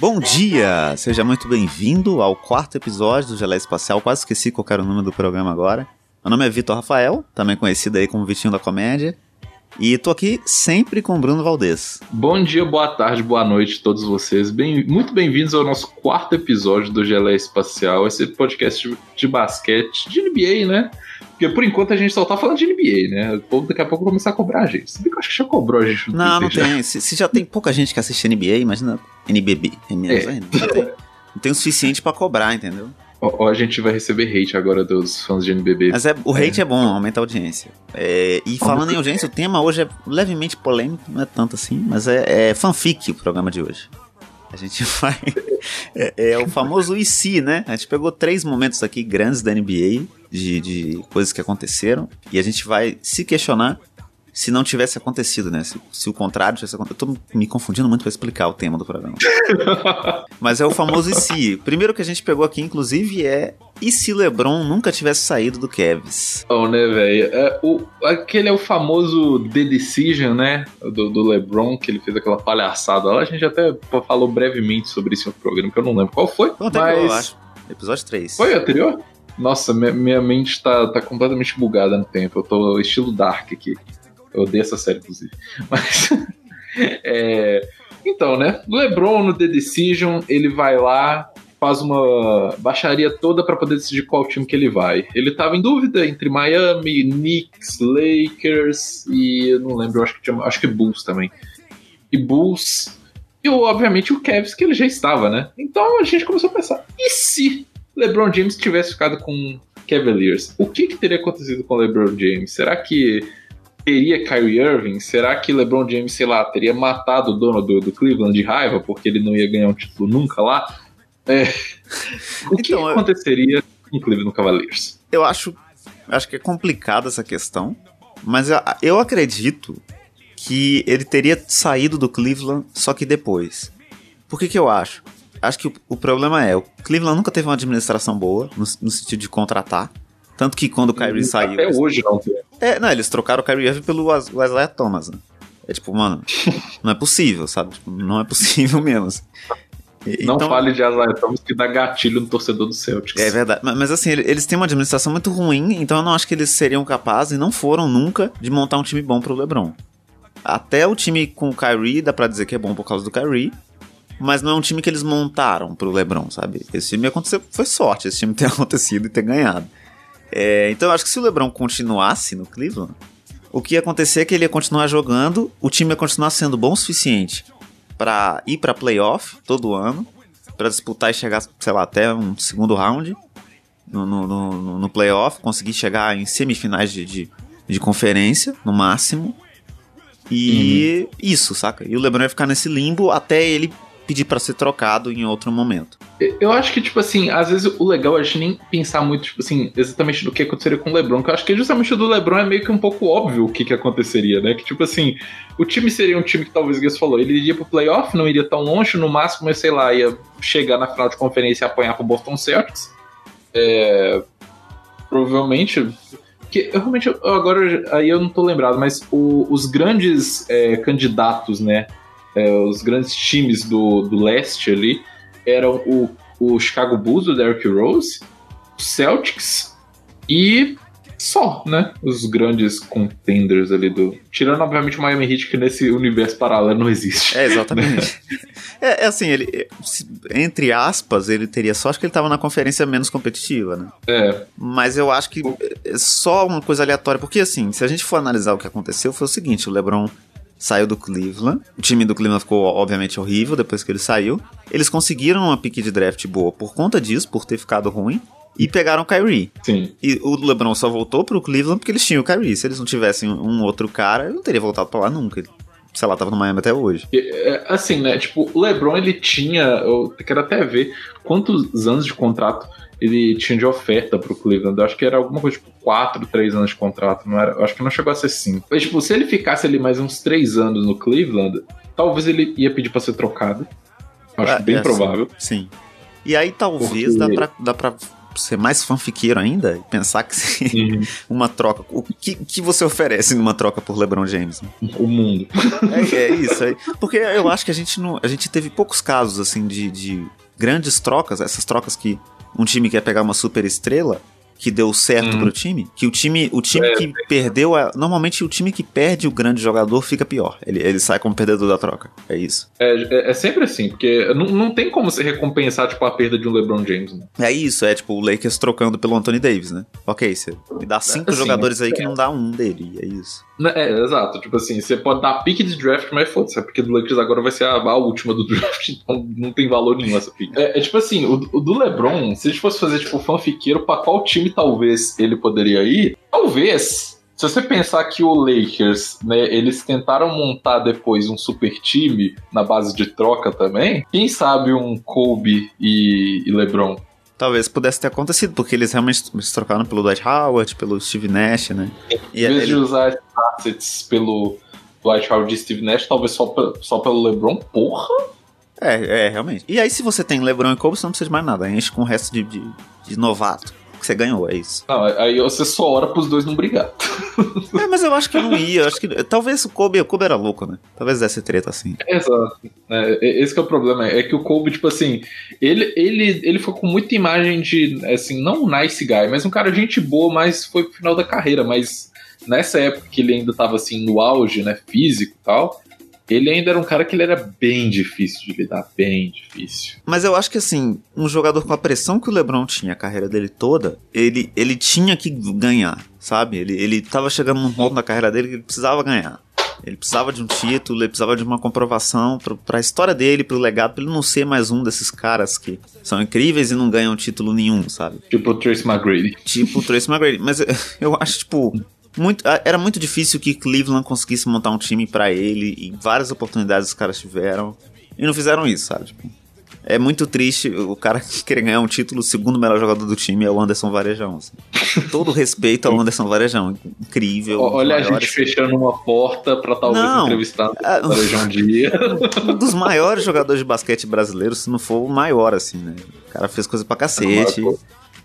Bom dia! Seja muito bem-vindo ao quarto episódio do Gelé Espacial. Quase esqueci qual era o nome do programa agora. Meu nome é Vitor Rafael, também conhecido aí como Vitinho da Comédia. E tô aqui sempre com Bruno Valdez. Bom dia, boa tarde, boa noite a todos vocês. Bem, muito bem-vindos ao nosso quarto episódio do Gelé Espacial, esse podcast de basquete, de NBA, né? Porque por enquanto a gente só tá falando de NBA, né? O povo daqui a pouco vai começar a cobrar a gente. Se bem que eu acho que já cobrou a gente. No não, não tem. Se, se, já tem pouca gente que assiste NBA, imagina NBB. É menos é. ainda. Não tem, não tem o suficiente para cobrar, entendeu? Ou a gente vai receber hate agora dos fãs de NBB. Mas é, o hate é, é bom, aumenta a audiência. É, e falando em audiência, o tema hoje é levemente polêmico, não é tanto assim, mas é, é fanfic o programa de hoje. A gente vai. É, é, o famoso IC, né? A gente pegou três momentos aqui grandes da NBA, de, de coisas que aconteceram, e a gente vai se questionar se não tivesse acontecido, né? Se, se o contrário tivesse acontecido. Eu tô me confundindo muito para explicar o tema do programa. Mas é o famoso e se. Primeiro que a gente pegou aqui, inclusive, é e se LeBron nunca tivesse saído do Cavs? Oh, né, velho? É, aquele é o famoso The Decision, né? Do, do, LeBron, que ele fez aquela palhaçada lá. A gente até falou brevemente sobre isso no programa, que eu não lembro qual foi. Não, mas... eu acho. Episódio 3. Foi o anterior? Nossa, minha, minha mente tá, tá completamente bugada no tempo. Eu tô estilo Dark aqui. Eu odeio essa série, inclusive. Mas. é, então, né? LeBron no The Decision, ele vai lá, faz uma baixaria toda para poder decidir qual time que ele vai. Ele tava em dúvida entre Miami, Knicks, Lakers e eu não lembro, acho que tinha, acho que Bulls também. E Bulls e obviamente o Cavs que ele já estava, né? Então a gente começou a pensar, e se LeBron James tivesse ficado com Cavaliers? O que, que teria acontecido com LeBron James? Será que teria Kyrie Irving? Será que LeBron James, sei lá, teria matado o dono do, do Cleveland de raiva porque ele não ia ganhar um título nunca lá? É. O que então, aconteceria com o Cleveland Cavaliers? Eu acho, acho que é complicada essa questão, mas eu, eu acredito que ele teria saído do Cleveland, só que depois. Por que, que eu acho? Acho que o, o problema é, o Cleveland nunca teve uma administração boa, no, no sentido de contratar. Tanto que quando o Kyrie saiu. Até hoje não. É, não, eles trocaram o Kyrie Irving pelo Wesley Thomas, né? É tipo, mano, não é possível, sabe? Tipo, não é possível mesmo. Assim. Não então, fale de Isaiah Thomas que dá gatilho no torcedor do Celtics. É verdade. Mas, assim, eles têm uma administração muito ruim, então eu não acho que eles seriam capazes, e não foram nunca, de montar um time bom pro LeBron. Até o time com o Kyrie, dá pra dizer que é bom por causa do Kyrie, mas não é um time que eles montaram pro LeBron, sabe? Esse time aconteceu, foi sorte, esse time ter acontecido e ter ganhado. É, então eu acho que se o LeBron continuasse no Cleveland, o que ia acontecer é que ele ia continuar jogando, o time ia continuar sendo bom o suficiente para ir para playoff todo ano, para disputar e chegar, sei lá, até um segundo round no, no, no, no playoff, conseguir chegar em semifinais de, de, de conferência, no máximo. E uhum. isso, saca? E o LeBron ia ficar nesse limbo até ele pedir para ser trocado em outro momento. Eu acho que, tipo assim, às vezes o legal é a gente nem pensar muito, tipo assim, exatamente do que aconteceria com o LeBron, que eu acho que justamente o do LeBron é meio que um pouco óbvio o que, que aconteceria, né? Que, tipo assim, o time seria um time que talvez o Guess falou, ele iria pro playoff, não iria tão longe, no máximo, sei lá, ia chegar na final de conferência e apanhar pro Boston Celtics. É, provavelmente. Que eu realmente, agora aí eu não tô lembrado, mas o, os grandes é, candidatos, né? é, os grandes times do, do leste ali eram o, o Chicago Bulls, do Derrick Rose, o Celtics e só, né? Os grandes contenders ali do. Tirando, obviamente, o Miami Heat, que nesse universo paralelo não existe. É, exatamente. Né? é, é, assim, ele. Entre aspas, ele teria sorte que ele tava na conferência menos competitiva, né? É. Mas eu acho que é só uma coisa aleatória, porque assim, se a gente for analisar o que aconteceu, foi o seguinte: o LeBron saiu do Cleveland. O time do Cleveland ficou, obviamente, horrível depois que ele saiu. Eles conseguiram uma pick de draft boa por conta disso, por ter ficado ruim. E pegaram o Kyrie. Sim. E o LeBron só voltou pro Cleveland porque eles tinham o Kyrie. Se eles não tivessem um outro cara, ele não teria voltado pra lá nunca. Sei lá, tava no Miami até hoje. É, assim, né? Tipo, o LeBron ele tinha. Eu quero até ver quantos anos de contrato ele tinha de oferta pro Cleveland. Eu acho que era alguma coisa tipo 4, 3 anos de contrato, não era? Eu acho que não chegou a ser 5. Mas, tipo, se ele ficasse ali mais uns 3 anos no Cleveland, talvez ele ia pedir pra ser trocado. Eu acho é, bem é, provável. Sim. sim. E aí talvez Porque... dá, pra, dá pra ser mais fanfiqueiro ainda e pensar que Uhum. uma troca. O que, que você oferece numa troca por LeBron James? né? O mundo. É, é isso aí. Porque eu acho que a gente não. A gente teve poucos casos assim de, de grandes trocas, essas trocas que um time quer pegar uma super estrela que deu certo Hum. pro time, que o time, o time É, que perdeu, a- normalmente o time que perde o grande jogador fica pior. Ele, ele sai como perdedor da troca. É isso. É, é- é sempre assim, porque não, não tem como você recompensar, tipo, a perda de um LeBron James, né? É isso, é tipo o Lakers trocando pelo Anthony Davis, né? Ok, você me dá cinco Assim, jogadores aí que é. não dá um dele, é isso. Né, É, exato. Tipo assim, você pode dar pique de draft, mas foda-se, a pique do Lakers agora vai ser a, a última do draft, então não tem valor nenhum essa pique. É, é tipo assim, o, o do LeBron, se a gente fosse fazer, tipo, fanfiqueiro, pra qual time talvez ele poderia ir? Talvez. Se você pensar que o Lakers, né, eles tentaram montar depois um super time na base de troca também, quem sabe um Kobe e, e LeBron? Talvez pudesse ter acontecido, porque eles realmente se trocaram pelo Dwight Howard, pelo Steve Nash, né? E Em vez de ele- usar esses assets pelo Dwight Howard e Steve Nash, talvez só, só pelo LeBron, porra! É, é, realmente. E aí, se você tem LeBron e Kobe, você não precisa de mais nada. Enche com o resto de, de, de novato. Você ganhou, é isso. Não, aí você só ora pros dois não brigar. É, mas eu acho que não ia. Acho que. Talvez o Kobe, o Kobe era louco, né? Talvez desse treta assim. Exato. É, é- esse que é o problema. É que o Kobe, tipo assim, ele, ele, ele ficou com muita imagem de, assim, não um nice guy, mas um cara gente boa, mas foi pro final da carreira. Mas nessa época que ele ainda tava, assim, no auge, né, físico e tal, ele ainda era um cara que ele era bem difícil de lidar, bem difícil. Mas eu acho que assim, um jogador com a pressão que o LeBron tinha a carreira dele toda, ele, ele tinha que ganhar, sabe? Ele, ele tava chegando num ponto na carreira dele que ele precisava ganhar. Ele precisava de um título, ele precisava de uma comprovação pro- pra história dele, pro legado, pra ele não ser mais um desses caras que são incríveis e não ganham título nenhum, sabe? Tipo o Trace McGrady. Tipo o Tracy McGrady. Mas eu acho, tipo, muito, era muito difícil que Cleveland conseguisse montar um time pra ele e várias oportunidades os caras tiveram e não fizeram isso, sabe? Tipo, é muito triste o cara que querer ganhar um título, o segundo melhor jogador do time é o Anderson Varejão. assim. Todo respeito ao Anderson Varejão. Incrível. Olha a gente fechando uma porta pra talvez Não. entrevistar Ah, o Varejão um dia. um dos maiores jogadores de basquete brasileiro, se não for o maior, assim, né? O cara fez coisa pra cacete. Maior,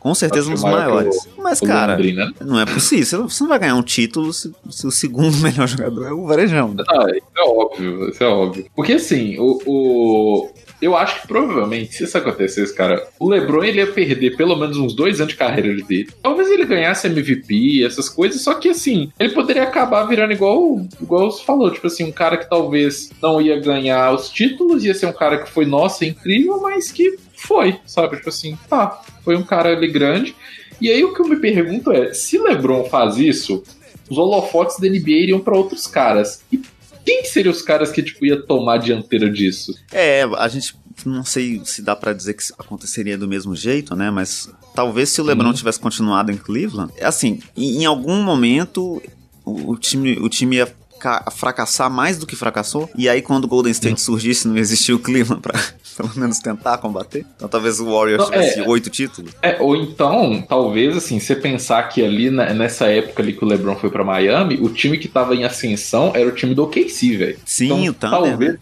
Com certeza um dos maior maiores. Mas, o cara, Londrina. não é possível. Você não, você não vai ganhar um título se, se o segundo melhor jogador é o Varejão. né? Ah, isso é óbvio, isso é óbvio. Porque assim, o, o- eu acho que provavelmente, se isso acontecesse, cara, o LeBron ele ia perder pelo menos uns dois anos de carreira dele. Talvez ele ganhasse MVP, essas coisas, só que assim, ele poderia acabar virando igual, igual você falou, tipo assim, um cara que talvez não ia ganhar os títulos, ia ser um cara que foi, nossa, incrível, mas que foi, sabe? Tipo assim, tá, foi um cara ali grande. E aí o que eu me pergunto é, se LeBron faz isso, os holofotes da NBA iriam pra outros caras. E quem que seriam os caras que tipo ia tomar a dianteira disso? É, a gente não sei se dá pra dizer que aconteceria do mesmo jeito, né? Mas talvez se o LeBron Uhum. tivesse continuado em Cleveland, é assim, em, algum momento o, o time, o time ia ca- fracassar mais do que fracassou. E aí quando o Golden State surgisse, não existia o Cleveland pra pelo menos tentar combater. Então talvez o Warriors é. tivesse oito títulos. É, ou então, talvez assim, você pensar que ali na- nessa época ali que o LeBron foi pra Miami, o time que tava em ascensão era o time do OKC, velho. Sim, Então, o Thunder, talvez, né?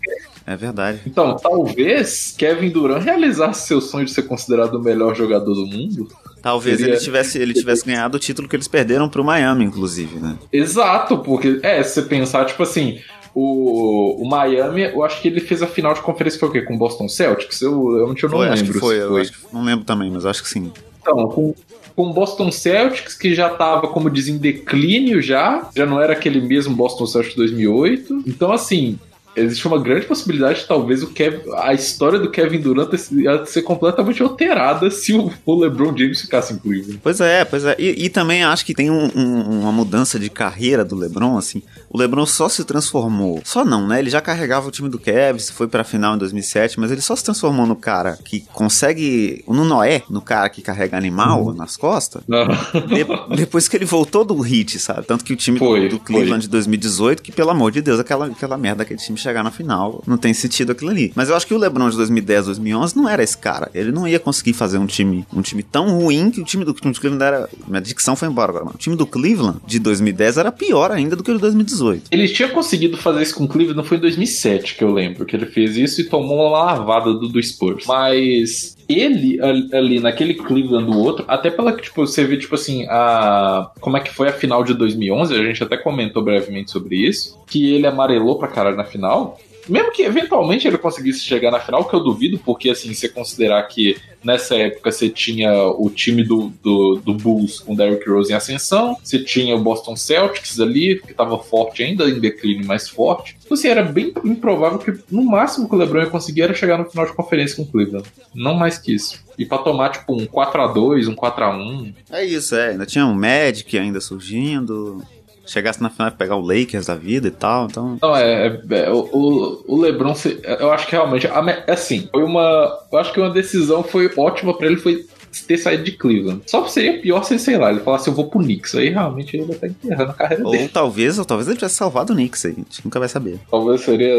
É verdade. então, talvez Kevin Durant realizasse seu sonho de ser considerado o melhor jogador do mundo. Talvez Seria- ele tivesse, ele tivesse ganhado o título que eles perderam pro Miami, inclusive, né? Exato, porque é, se você pensar, tipo assim, o, o Miami, eu acho que ele fez a final de conferência foi o quê? Com o Boston Celtics? Eu, eu, eu não Foi, acho lembro. que foi, eu que- não lembro também, mas acho que sim. Então, com, com o Boston Celtics, que já tava, como dizem, em declínio já, já não era aquele mesmo Boston Celtics de 2008. Então, assim, existe uma grande possibilidade de talvez o Kev, a história do Kevin Durant ia ser completamente alterada se o, o LeBron James ficasse em Cleveland. Pois é, pois é. E, e também acho que tem um- um- uma mudança de carreira do LeBron, assim. O LeBron só se transformou. Só não, né? Ele já carregava o time do Cavs, foi pra final em 2007, mas ele só se transformou no cara que consegue. No Noé, no cara que carrega animal Uhum. nas costas. de- depois que ele voltou do Hit, sabe? Tanto que o time do- Foi, do, Cleveland de 2018, que pelo amor de Deus, aquela, aquela merda aquele time chegar na final, não tem sentido aquilo ali. Mas eu acho que o LeBron de 2010, 2011 não era esse cara. Ele não ia conseguir fazer um time, um time tão ruim que o time do, time do Cleveland era. Minha dicção foi embora agora, mano. O time do Cleveland de 2010 era pior ainda do que o de 2018. Ele tinha conseguido fazer isso com o Cleveland, não foi em 2007 que eu lembro que ele fez isso e tomou uma lavada do, do Spurs. Mas ele ali naquele Cleveland do outro, até pela que tipo, você vê, tipo assim, a. Como é que foi a final de 2011? A gente até comentou brevemente sobre isso. Que ele amarelou pra caralho na final. Mesmo que eventualmente ele conseguisse chegar na final, que eu duvido, porque assim, você considerar que nessa época você tinha o time do, do, do Bulls com Derrick Rose em ascensão, você tinha o Boston Celtics ali, que estava forte ainda, em declínio mais forte. Então, assim, era bem improvável que no máximo que o LeBron ia conseguir era chegar no final de conferência com o Cleveland. Não mais que isso. E pra tomar, tipo, um 4x2, um 4x1. É isso, é. Ainda tinha um Magic ainda surgindo chegasse na final e pegar o Lakers da vida e tal, então... Não, é, é, é o, o LeBron, eu acho que realmente, assim, foi uma, eu acho que uma decisão foi ótima para ele, foi ter saído de Cleveland. Só seria pior se, sei lá, ele falasse eu vou pro Knicks. Aí realmente ele vai estar enterrando a carreira ou dele. Talvez, ou talvez ele tivesse salvado o Knicks aí. A gente nunca vai saber. Talvez seria,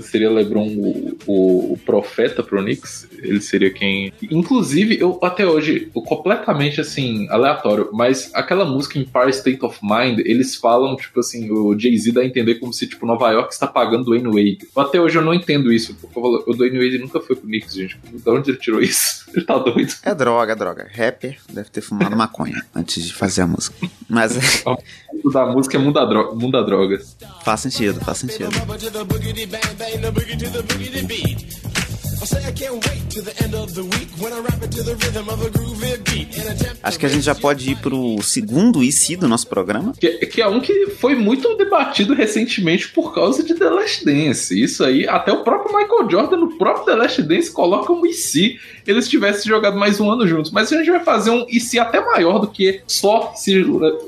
seria LeBron o, o, o profeta pro Knicks. Ele seria quem. Inclusive, eu até hoje, eu, completamente assim, aleatório, mas aquela música Empire State of Mind, eles falam, tipo assim, o Jay-Z dá a entender como se, tipo, Nova York está pagando o Wayne Wade. Até hoje eu não entendo isso. O Dwayne Wade nunca foi pro Knicks, gente. De onde ele tirou isso? Ele tá doido. É droga droga, droga. Rapper deve ter fumado maconha antes de fazer a música. Mas. o da música é muda, dro muda drogas. Faz sentido, faz sentido. Acho que a gente já pode ir pro segundo IC do nosso programa. Que, que, é um que foi muito debatido recentemente por causa de The Last Dance. Isso aí, até o próprio Michael Jordan, no próprio The Last Dance, coloca um IC. Eles tivessem jogado mais um ano juntos. Mas a gente vai fazer um IC até maior do que só se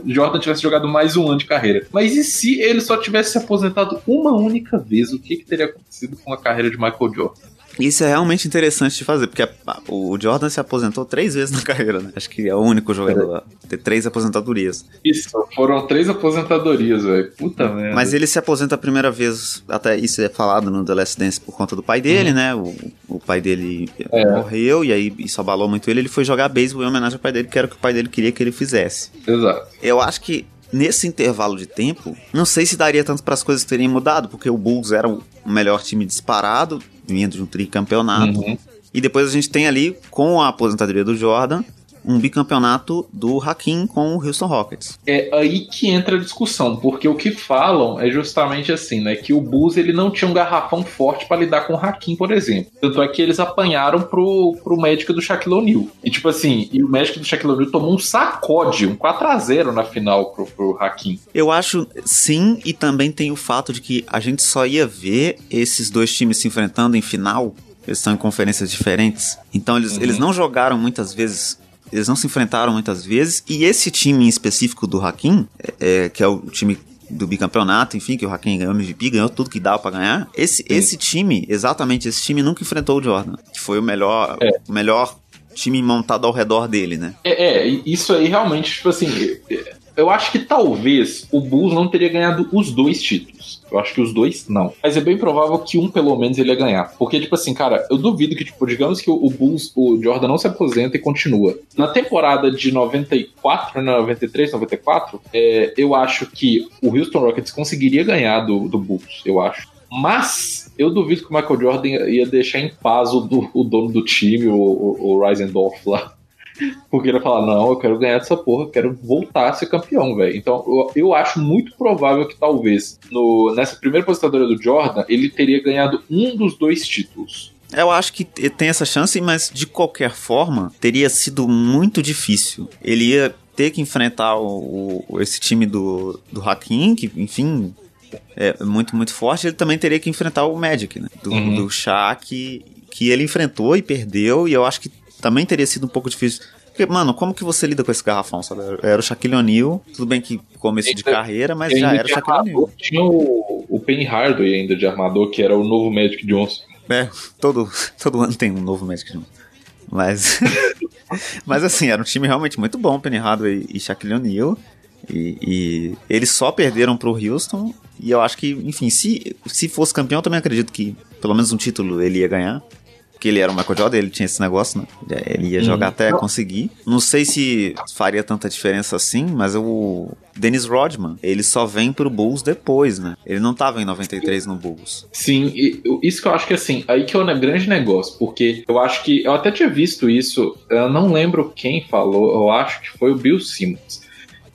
Jordan tivesse jogado mais um ano de carreira. Mas e se ele só tivesse se aposentado uma única vez? O que, que teria acontecido com a carreira de Michael Jordan? Isso é realmente interessante de fazer, porque a, a, o Jordan se aposentou três vezes na carreira, né? Acho que é o único jogador a ter três aposentadorias. Isso, foram três aposentadorias, velho. Puta merda. Mas ele se aposenta a primeira vez, até isso é falado no The Last Dance por conta do pai dele, uhum. né? O, o pai dele é. morreu e aí isso abalou muito ele. Ele foi jogar beisebol em homenagem ao pai dele, que era o que o pai dele queria que ele fizesse. Exato. Eu acho que nesse intervalo de tempo, não sei se daria tanto para as coisas terem mudado, porque o Bulls era o melhor time disparado, vindo de um tricampeonato. Uhum. E depois a gente tem ali, com a aposentadoria do Jordan, um bicampeonato do Hakim com o Houston Rockets. É aí que entra a discussão, porque o que falam é justamente assim, né, que o Bulls ele não tinha um garrafão forte para lidar com o Hakim, por exemplo. Tanto é que eles apanharam pro, pro Magic do Shaquille O'Neal. E tipo assim, e o Magic do Shaquille O'Neal tomou um sacode, um 4 a 0 na final pro, pro Hakim. Eu acho sim, e também tem o fato de que a gente só ia ver esses dois times se enfrentando em final eles estão em conferências diferentes. Então eles, uhum. eles não jogaram muitas vezes eles não se enfrentaram muitas vezes. E esse time em específico do Hakim, é, é, que é o time do bicampeonato, enfim, que o Hakim ganhou MVP, ganhou tudo que dava para ganhar. Esse, esse time, exatamente esse time, nunca enfrentou o Jordan, que foi o melhor, é. o melhor time montado ao redor dele, né? É, é, isso aí realmente, tipo assim, eu acho que talvez o Bulls não teria ganhado os dois títulos. Eu acho que os dois não. Mas é bem provável que um, pelo menos, ele ia ganhar. Porque, tipo assim, cara, eu duvido que, tipo, digamos que o Bulls, o Jordan não se aposenta e continua. Na temporada de 94, 93, 94, é, eu acho que o Houston Rockets conseguiria ganhar do, do Bulls, eu acho. Mas eu duvido que o Michael Jordan ia deixar em paz o, do, o dono do time, o, o, o lá. Porque ele falar, não, eu quero ganhar essa porra, eu quero voltar a ser campeão, velho. Então, eu, eu, acho muito provável que talvez no, nessa primeira aposentadoria do Jordan, ele teria ganhado um dos dois títulos. Eu acho que tem essa chance, mas de qualquer forma, teria sido muito difícil. Ele ia ter que enfrentar o, o, esse time do, do Hakim, que, enfim, é muito, muito forte. Ele também teria que enfrentar o Magic, né? Do, uhum. do Shaq, que ele enfrentou e perdeu, e eu acho que também teria sido um pouco difícil. Porque, mano, como que você lida com esse garrafão, sabe? Era o Shaquille O'Neal, tudo bem que começo de carreira, mas já era o Shaquille O'Neal. Tinha o, o Penny Hardaway ainda de armador, que era o novo Magic Johnson. É, todo, todo ano tem um novo Magic Johnson. Mas, mas assim, era um time realmente muito bom, Penny Hardaway e Shaquille O'Neal. E, e, eles só perderam pro Houston. E eu acho que, enfim, se, se fosse campeão, eu também acredito que pelo menos um título ele ia ganhar porque ele era o Michael Jordan, ele tinha esse negócio, né? Ele ia jogar até conseguir. Não sei se faria tanta diferença assim, mas o Dennis Rodman, ele só vem pro Bulls depois, né? Ele não tava em 93 no Bulls. Sim, isso que eu acho que assim, aí que é o grande negócio, porque eu acho que eu até tinha visto isso, eu não lembro quem falou, eu acho que foi o Bill Simmons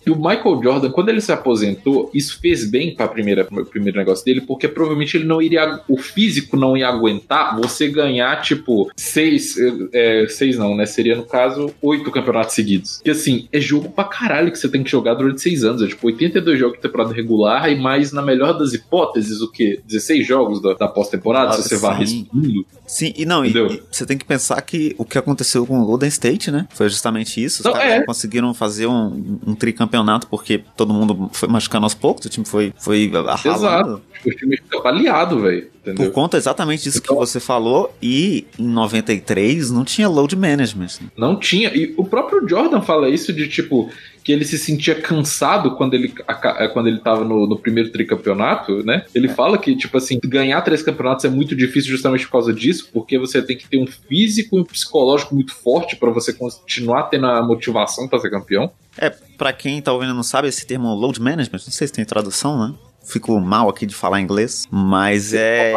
e o Michael Jordan, quando ele se aposentou, isso fez bem para o primeiro negócio dele, porque provavelmente ele não iria, o físico não ia aguentar você ganhar, tipo, seis, é, seis não, né? Seria, no caso, oito campeonatos seguidos. Que assim, é jogo pra caralho que você tem que jogar durante seis anos. É tipo 82 jogos de temporada regular e mais, na melhor das hipóteses, o quê? 16 jogos da, da pós-temporada, se você vai respondendo. Sim, e não, e, e, você tem que pensar que o que aconteceu com o Golden State, né? Foi justamente isso. Os não, caras é. conseguiram fazer um, um tricampeonato campeonato porque todo mundo foi machucando aos poucos, o time foi, foi Exato. O time fica baleado, velho. Por conta exatamente disso então, que você falou, e em 93 não tinha load management. Né? Não tinha. E o próprio Jordan fala isso de tipo que ele se sentia cansado quando ele, é, quando ele tava no, no primeiro tricampeonato, né? Ele é. fala que, tipo assim, ganhar três campeonatos é muito difícil justamente por causa disso, porque você tem que ter um físico e um psicológico muito forte para você continuar tendo a motivação para ser campeão. É, para quem tá ouvindo não sabe, esse termo load management, não sei se tem tradução, né? Fico mal aqui de falar inglês, mas é.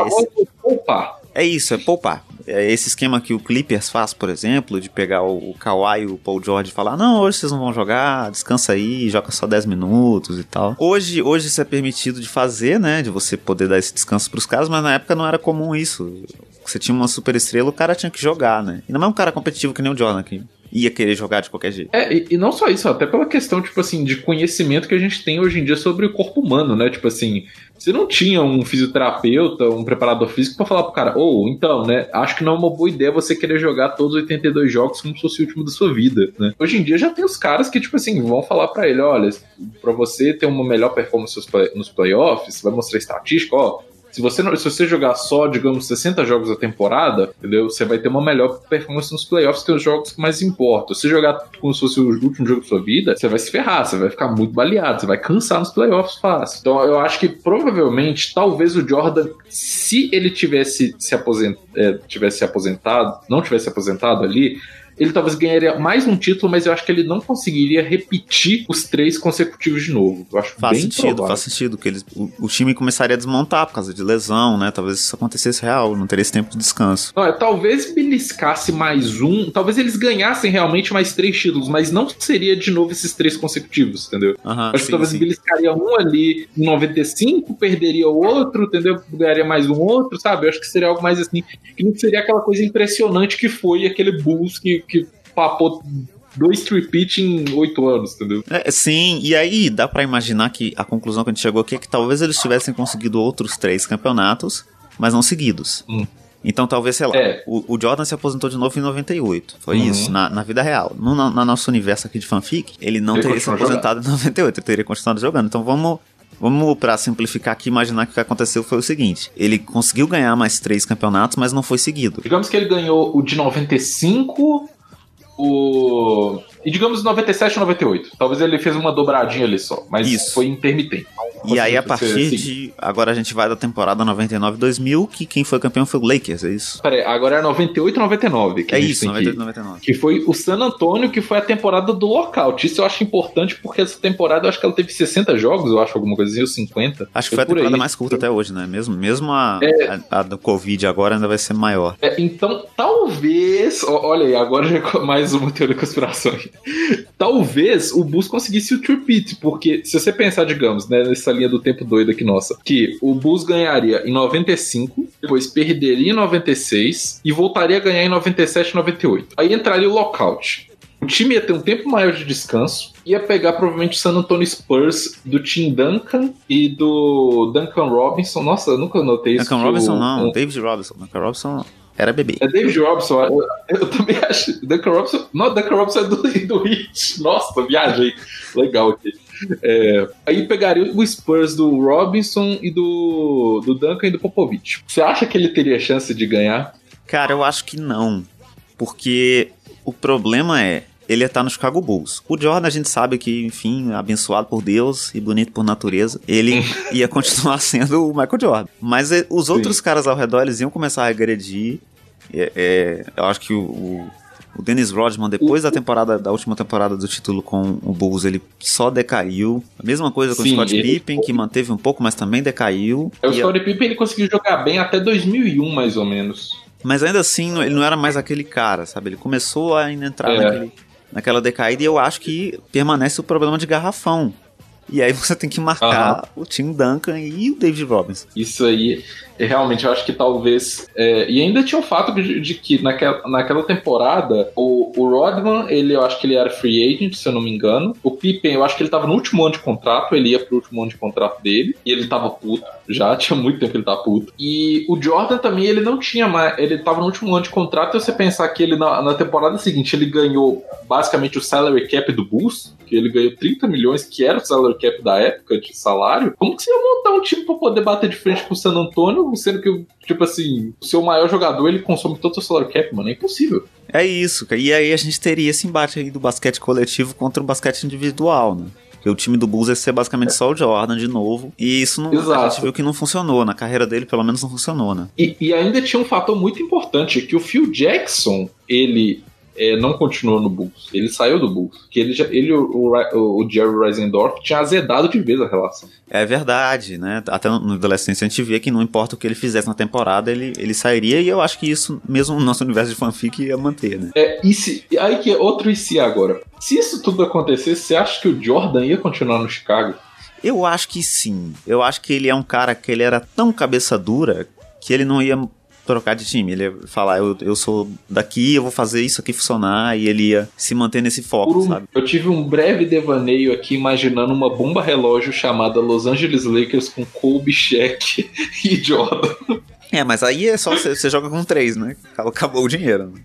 Poupar. É isso, é poupar. É esse esquema que o Clippers faz, por exemplo, de pegar o, Kawhi e o Paul George e falar: não, hoje vocês não vão jogar, descansa aí, joga só 10 minutos e tal. Hoje, hoje isso é permitido de fazer, né? De você poder dar esse descanso pros caras, mas na época não era comum isso. Você tinha uma super estrela, o cara tinha que jogar, né? E não é um cara competitivo que nem o Jordan aqui ia querer jogar de qualquer jeito. É, e, e, não só isso, até pela questão, tipo assim, de conhecimento que a gente tem hoje em dia sobre o corpo humano, né? Tipo assim, você não tinha um fisioterapeuta, um preparador físico para falar pro cara, ou oh, então, né, acho que não é uma boa ideia você querer jogar todos os 82 jogos como se fosse o último da sua vida, né? Hoje em dia já tem os caras que, tipo assim, vão falar para ele, olha, para você ter uma melhor performance nos playoffs, vai mostrar estatística, ó, se você, não, se você jogar só, digamos, 60 jogos a temporada, entendeu? Você vai ter uma melhor performance nos playoffs que os jogos que mais importam. Se jogar como se fosse o último jogo da sua vida, você vai se ferrar, você vai ficar muito baleado, você vai cansar nos playoffs fácil. Então eu acho que provavelmente, talvez o Jordan, se ele tivesse se, aposent, é, tivesse aposentado, não tivesse aposentado ali, ele talvez ganharia mais um título, mas eu acho que ele não conseguiria repetir os três consecutivos de novo. Eu acho faz bem sentido, provável. faz sentido que eles, o, o, time começaria a desmontar por causa de lesão, né? Talvez isso acontecesse real, não teria esse tempo de descanso. É, talvez beliscasse mais um, talvez eles ganhassem realmente mais três títulos, mas não seria de novo esses três consecutivos, entendeu? Uhum, acho sim, que talvez sim. beliscaria um ali em 95, perderia o outro, entendeu? Ganharia mais um outro, sabe? Eu acho que seria algo mais assim, que não seria aquela coisa impressionante que foi aquele Bulls que, que papou dois repeat em oito anos, entendeu? É, sim, e aí dá para imaginar que a conclusão que a gente chegou aqui é que talvez eles tivessem conseguido outros três campeonatos, mas não seguidos. Hum. Então talvez, sei lá, é. o, o, Jordan se aposentou de novo em 98. Foi uhum. isso, na, na, vida real. No, na, na, nosso universo aqui de fanfic, ele não ele teria se aposentado jogando. em 98, ele teria continuado jogando. Então vamos Vamos, para simplificar aqui, imaginar que o que aconteceu foi o seguinte: ele conseguiu ganhar mais três campeonatos, mas não foi seguido. Digamos que ele ganhou o de 95, o. E digamos 97 ou 98. Talvez ele fez uma dobradinha ali só, mas Isso. foi intermitente. E aí, a partir assim. de. Agora a gente vai da temporada 99-2000, que quem foi campeão foi o Lakers, é isso? Peraí, agora é 98-99. É isso, 98-99. Que, que foi o San Antonio, que foi a temporada do lockout. Isso eu acho importante porque essa temporada eu acho que ela teve 60 jogos, eu acho, alguma coisa assim, ou 50. Acho que foi, foi a temporada aí. mais curta até hoje, né? Mesmo, mesmo a, é... a, a, do Covid agora ainda vai ser maior. É, então, talvez. Olha aí, agora já é mais uma teoria da conspiração. talvez o Bulls conseguisse o tripit, porque se você pensar, digamos, né, nessa linha do tempo doido aqui nossa, que o Bulls ganharia em 95, depois perderia em 96 e voltaria a ganhar em 97 e 98. Aí entraria o lockout. O time ia ter um tempo maior de descanso, ia pegar provavelmente o San Antonio Spurs do Tim Duncan e do Duncan Robinson. Nossa, eu nunca notei isso. Duncan Robinson o, não, um... David Robinson. Duncan Robinson era bebê. É David Robson, eu, eu também acho. Duncan Robson. Não, Duncan Robson é do, do Hit. Nossa, viajei. Legal aqui. É, aí pegaria o Spurs do Robinson e do, do Duncan e do Popovich. Você acha que ele teria chance de ganhar? Cara, eu acho que não. Porque o problema é, ele ia estar no Chicago Bulls. O Jordan a gente sabe que, enfim, abençoado por Deus e bonito por natureza, ele ia continuar sendo o Michael Jordan. Mas eh, os outros Sim. caras ao redor, eles iam começar a agredir É, é, eu acho que o, o, o Dennis Rodman, depois da temporada, da última temporada do título com o Bulls, ele só decaiu. A mesma coisa com Sim, o Scott ele- Pippen, que manteve um pouco, mas também decaiu. É, O E- Scottie Pippen ele conseguiu jogar bem até 2001, mais ou menos. Mas ainda assim, ele não era mais aquele cara, sabe? Ele começou a entrar É. naquele, naquela decaída e eu acho que permanece o problema de garrafão. E aí você tem que marcar o Tim Duncan e o David Robinson. Isso aí, realmente, eu acho que talvez. é, e ainda tinha o fato de, de que naquela, naquela temporada, o, o Rodman, ele, eu acho que ele era free agent, se eu não me engano. O Pippen, eu acho que ele tava no último ano de contrato, ele ia pro último ano de contrato dele, e ele tava puto. Já tinha muito tempo que ele tava puto. E o Jordan também, ele não tinha mais. Ele tava no último ano de contrato, e você pensar que ele na, na temporada seguinte ele ganhou basicamente o salary cap do Bulls, que ele ganhou 30 milhões, que era o salary cap da época de salário. Como que você ia montar um time pra poder bater de frente com o San Antonio, sendo que, tipo assim, o seu maior jogador ele consome todo o seu salary cap, mano? É impossível. É isso, cara. E aí a gente teria esse embate aí do basquete coletivo contra o basquete individual, né? Porque o time do Bulls ia ser basicamente só o Jordan de novo. E isso não, a Exato. gente viu que não funcionou. Na carreira dele, pelo menos, não funcionou, né? E, e ainda tinha um fator muito importante, que o Phil Jackson, ele é, não continuou no Bulls. Ele saiu do Bulls. Que ele, já, ele o, o, o Jerry Reisendorf tinha azedado de vez a relação. É verdade, né? Até no- adolescência a gente via que não importa o que ele fizesse na temporada, ele, ele sairia. E eu acho que isso, mesmo no nosso universo de fanfic, ia manter, né? É, e se, aí que é outro e se agora. Se isso tudo acontecesse, você acha que o Jordan ia continuar no Chicago? Eu acho que sim. Eu acho que ele é um cara que ele era tão cabeça dura que ele não ia trocar de time. Ele ia falar, eu, eu sou daqui, eu vou fazer isso aqui funcionar. E ele ia se manter nesse foco, um- sabe? eu tive um breve devaneio aqui imaginando uma bomba relógio chamada Los Angeles Lakers com Kobe, Shaq e Jordan. É, mas aí é só você joga com três, né? Acabou, o dinheiro. né?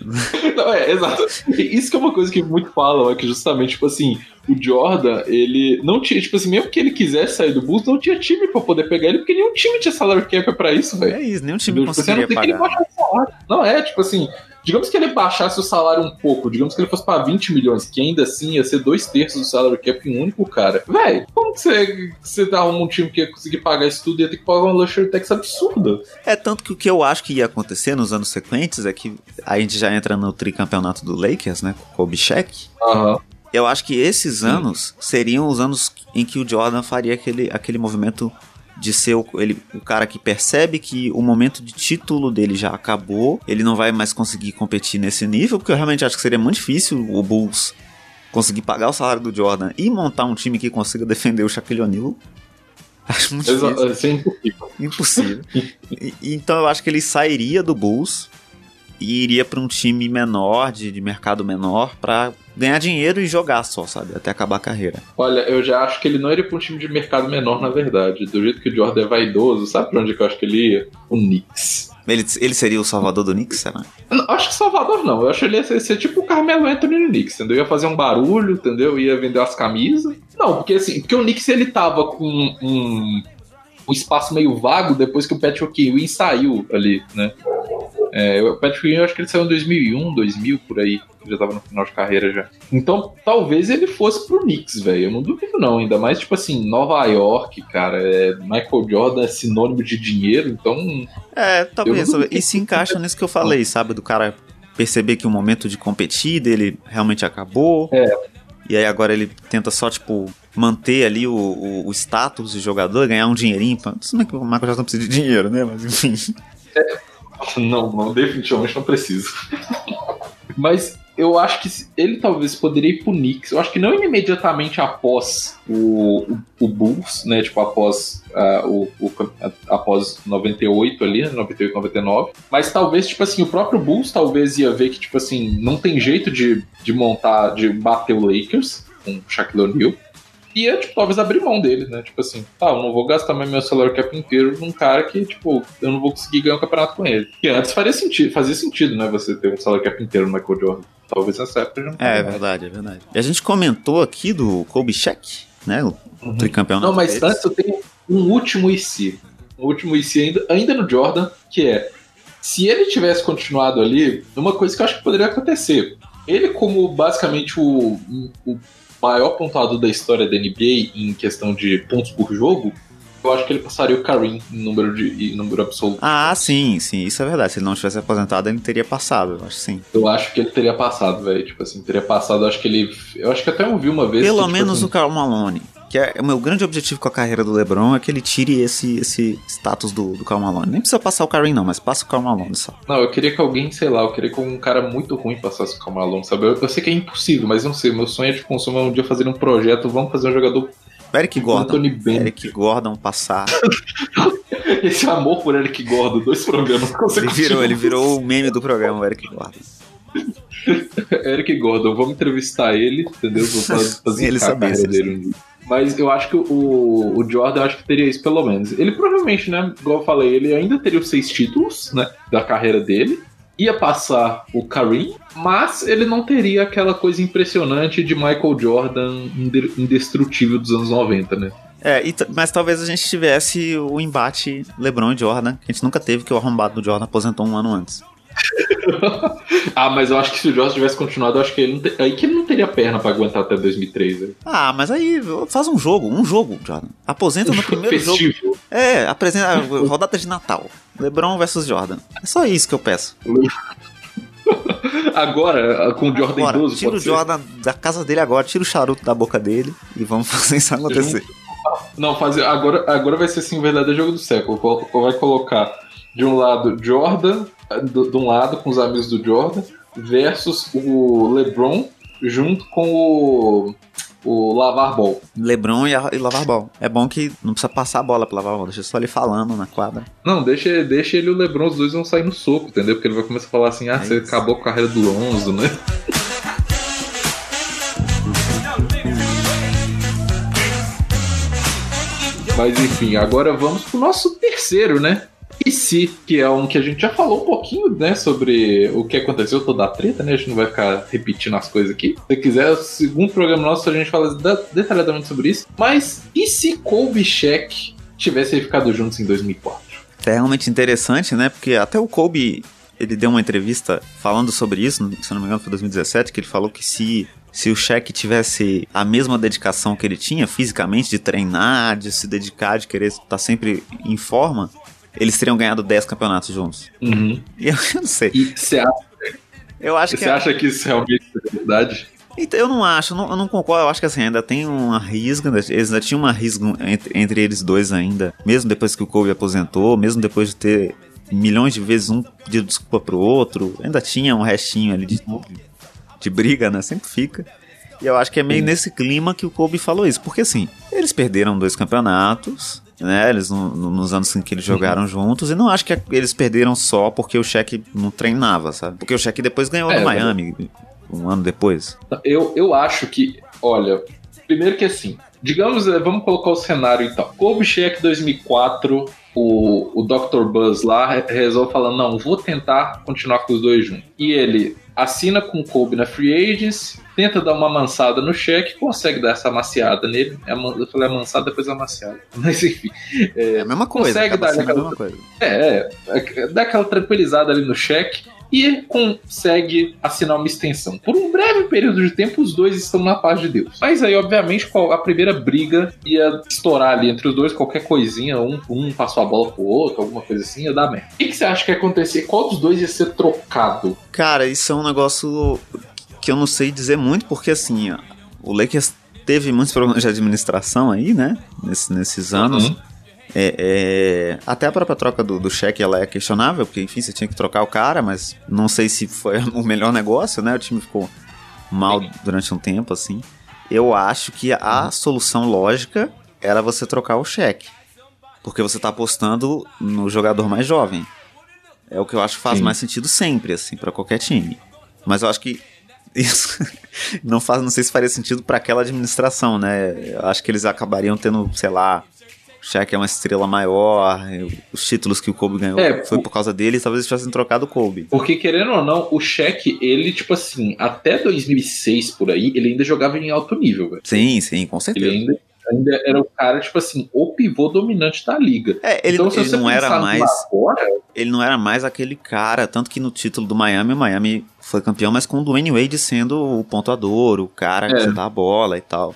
Não, é, exato. Isso que é uma coisa que muito falam, é que justamente, tipo assim, o Jordan, ele não tinha, tipo assim, mesmo que ele quisesse sair do Bulls, não tinha time pra poder pegar ele, porque nenhum time tinha salary cap pra isso, velho. É isso, nenhum time? Tipo, você não conseguiria tem que ele pagar. salário. Não, é, tipo assim, digamos que ele baixasse o salário um pouco, digamos que ele fosse pra 20 milhões, que ainda assim ia ser dois terços do salary cap em um único cara. Véi, como que você, você arruma um time que ia conseguir pagar isso tudo e ia ter que pagar uma luxury tax absurda? É tanto que o que eu acho que ia acontecer nos anos sequentes é que a gente já entra no tricampeonato do Lakers, né? Com o Kobe Shaq. Aham. Eu acho que esses anos seriam os anos em que o Jordan faria aquele, aquele movimento de ser o, ele, o cara que percebe que o momento de título dele já acabou, ele não vai mais conseguir competir nesse nível, porque eu realmente acho que seria muito difícil o Bulls conseguir pagar o salário do Jordan e montar um time que consiga defender o Shaquille O'Neal. Acho muito difícil. Exa- Isso é impossível. Impossível. E- então eu acho que ele sairia do Bulls e iria para um time menor, de, de mercado menor, para ganhar dinheiro e jogar só, sabe? Até acabar a carreira. Olha, eu já acho que ele não iria pra um time de mercado menor, na verdade. Do jeito que o Jordan é vaidoso, sabe pra onde que eu acho que ele ia? O Knicks. Ele, ele seria o salvador do Knicks, será? Não- acho que Salvador não. Eu acho que ele ia ser, ser tipo o Carmelo Anthony no Knicks, entendeu? Ia fazer um barulho, entendeu? Ia vender as camisas. Não, porque assim, porque o Knicks ele tava com um, um espaço meio vago depois que o Patrick Ewing saiu ali, né? É, o Patrick Ewing eu acho que ele saiu em 2001, 2000, por aí. Já tava no final de carreira já. Então, talvez ele fosse pro Knicks, velho. Eu não duvido não. Ainda mais, tipo assim, Nova York, cara. É, Michael Jordan é sinônimo de dinheiro, então... É, talvez. E se encaixa nisso que eu falei, sabe? Do cara perceber que o momento de competir dele realmente acabou. É. E aí agora ele tenta só, tipo, manter ali o, o, o status de jogador, ganhar um dinheirinho. Pra... Não é que o Michael Jordan precisa de dinheiro, né? Mas enfim. Não, não, definitivamente não precisa. Mas eu acho que ele talvez poderia ir pro Knicks. Eu acho que não imediatamente após o, o, o Bulls, né? Tipo, após, ah, o, o- após 98 ali, né, 98, 99. Mas talvez, tipo assim, o próprio Bulls talvez ia ver que, tipo assim, não tem jeito de, de montar, de bater o Lakers com o Shaquille O'Neal. Ia, tipo, talvez abrir mão dele, né? Tipo assim, tá, eu não vou gastar mais meu salary cap inteiro num cara que, tipo, eu não vou conseguir ganhar um campeonato com ele. E antes faria sentido, fazia sentido, né? Você ter um salary cap inteiro no Michael Jordan. Talvez nessa época já não É, é verdade, é verdade. E a gente comentou aqui do Kobe Shaq, né? O Uhum. tricampeonato. Não, mas deles. antes eu tenho um último IC. Um último IC ainda, ainda no Jordan, que é se ele tivesse continuado ali, uma coisa que eu acho que poderia acontecer. Ele, como basicamente o, o maior pontuador da história da NBA em questão de pontos por jogo, eu acho que ele passaria o Karim em número, de, em número absoluto. Ah, sim, sim, isso é verdade. Se ele não tivesse aposentado, ele teria passado, eu acho sim. Eu acho que ele teria passado, velho. Tipo assim, teria passado, eu acho que ele. Eu acho que até ouvi uma vez. Pelo que, tipo menos assim, o Karl Malone. Que é o meu grande objetivo com a carreira do LeBron é que ele tire esse, esse status do, do Karl Malone. Nem precisa passar o Karim, não, mas passa o Karl Malone só. Não, eu queria que alguém, sei lá, eu queria que um cara muito ruim passasse o Karl Malone, sabe? Eu, eu sei que é impossível, mas não sei. Meu sonho é de consumo é um dia fazer um projeto, vamos fazer um jogador. Eric Gordon. Eric Gordon passar. Esse amor por Eric Gordon, dois programas Ele consecutivos. virou, ele virou o meme do programa, o Eric Gordon. Eric Gordon, vamos entrevistar ele, entendeu? Vou fazer, Ele a carreira dele um dia. Mas eu acho que o, o Jordan, eu acho que teria isso pelo menos. Ele provavelmente, né, igual eu falei, ele ainda teria os seis títulos, né, da carreira dele. Ia passar o Kareem, mas ele não teria aquela coisa impressionante de Michael Jordan inde- indestrutível dos anos 90, né? É, e mas talvez a gente tivesse o embate LeBron e Jordan, que a gente nunca teve, que o arrombado do Jordan aposentou um ano antes. ah, mas eu acho que se o Jordan tivesse continuado, eu acho que ele não te- aí que ele não teria perna pra aguentar até 2003, né? Ah, mas aí faz um jogo, um jogo, Jordan. Aposenta no primeiro jogo. Festivo. É, apresenta rodada de Natal. LeBron versus Jordan. É só isso que eu peço. Agora, com o Jordan Agora, idoso, tira o ser? Jordan da casa dele agora, tira o charuto da boca dele e vamos fazer isso acontecer. Não, fazer agora, agora vai ser assim o verdadeiro jogo do século. Vai colocar de um lado Jordan, de um lado com os amigos do Jordan, versus o LeBron junto com o, o Lavar Ball. LeBron e, a, e lavar ball. É bom que não precisa passar a bola pra lavar a bola, deixa só ele falando na quadra. Não, deixa, deixa ele e o LeBron, os dois vão sair no soco, entendeu? Porque ele vai começar a falar assim: ah, É você isso. acabou com a carreira do Lonzo, né? Mas enfim, agora vamos pro nosso terceiro, né? Se, que é um que a gente já falou um pouquinho, né, sobre o que aconteceu, toda a treta, né? A gente não vai ficar repetindo as coisas aqui. Se quiser, o segundo programa nosso, a gente fala da- detalhadamente sobre isso. Mas e se e Shaq tivessem ficado juntos em 2004? É realmente interessante, né? Porque até o Kobe, ele deu uma entrevista falando sobre isso, se não me engano foi 2017, que ele falou que se, se o Shaq tivesse a mesma dedicação que ele tinha fisicamente, de treinar, de se dedicar, de querer estar sempre em forma, eles teriam ganhado 10 campeonatos juntos. Uhum. E eu não sei. E você acha, Eu acho que você acha que isso realmente é verdade? Então, eu não acho, eu não, eu não concordo. Eu acho que assim, ainda tem uma risga, ainda- eles ainda tinham uma risga entre, entre eles dois ainda, mesmo depois que o Kobe aposentou, mesmo depois de ter milhões de vezes um pedido desculpa pro outro, ainda tinha um restinho ali de, de briga, né? Sempre fica. E eu acho que é meio Sim. nesse clima que o Kobe falou isso, porque assim, eles perderam dois campeonatos, né? Eles no- no- nos anos em que eles jogaram juntos, e não acho que eles perderam só porque o Shaq não treinava, sabe? Porque o Shaq depois ganhou É, no Miami, um ano depois. Eu, eu acho que, olha, primeiro que assim, digamos, eh, vamos colocar o cenário então. Kobe Shaq 2004, o, o Dr. Buzz lá re- resolve falando, não, vou tentar continuar com os dois juntos. E ele assina com o Kobe na Free Agents, tenta dar uma amansada no Shaq, consegue dar essa amaciada nele. É Eu falei amansada, depois amaciada. Mas enfim, É a mesma coisa, consegue dar aquela- coisa. é, é, dá aquela tranquilizada ali no cheque e consegue assinar uma extensão. Por um breve período de tempo, os dois estão na paz de Deus. Mas aí, obviamente, a primeira briga ia estourar ali entre os dois, qualquer coisinha, um, um passou a bola pro outro, alguma coisa assim, ia dar merda. O que, que você acha que ia acontecer? Qual dos dois ia ser trocado? Cara, isso é um negócio que eu não sei dizer muito, porque assim, ó, o Lakers teve muitos problemas de administração aí, né? Nesse- nesses anos. Uhum. É, é, até a própria troca do, do cheque ela é questionável, porque enfim, você tinha que trocar o cara, mas não sei se foi o melhor negócio, né? O time ficou mal durante um tempo, assim. Eu acho que a solução lógica era você trocar o cheque. Porque você tá apostando no jogador mais jovem. É o que eu acho que faz Sim. mais sentido sempre, assim, pra qualquer time. Mas eu acho que isso não faz, não sei se faria sentido pra aquela administração, né? Eu acho que eles acabariam tendo, sei lá, Shaq é uma estrela maior, os títulos que o Kobe ganhou É, foi por causa dele, talvez eles tivessem trocado o Kobe. Porque, querendo ou não, o cheque, ele, tipo assim, até 2006 por aí, ele ainda jogava em alto nível, velho. Sim, sim, com Ele certeza. ainda, ainda era o cara, tipo assim, o pivô dominante da liga. É, ele, então, ele você não era mais. lá fora, ele não era mais aquele cara, tanto que no título do Miami, o Miami foi campeão, mas com o Dwayne Wade sendo o pontuador, o cara que É. você dá a bola e tal.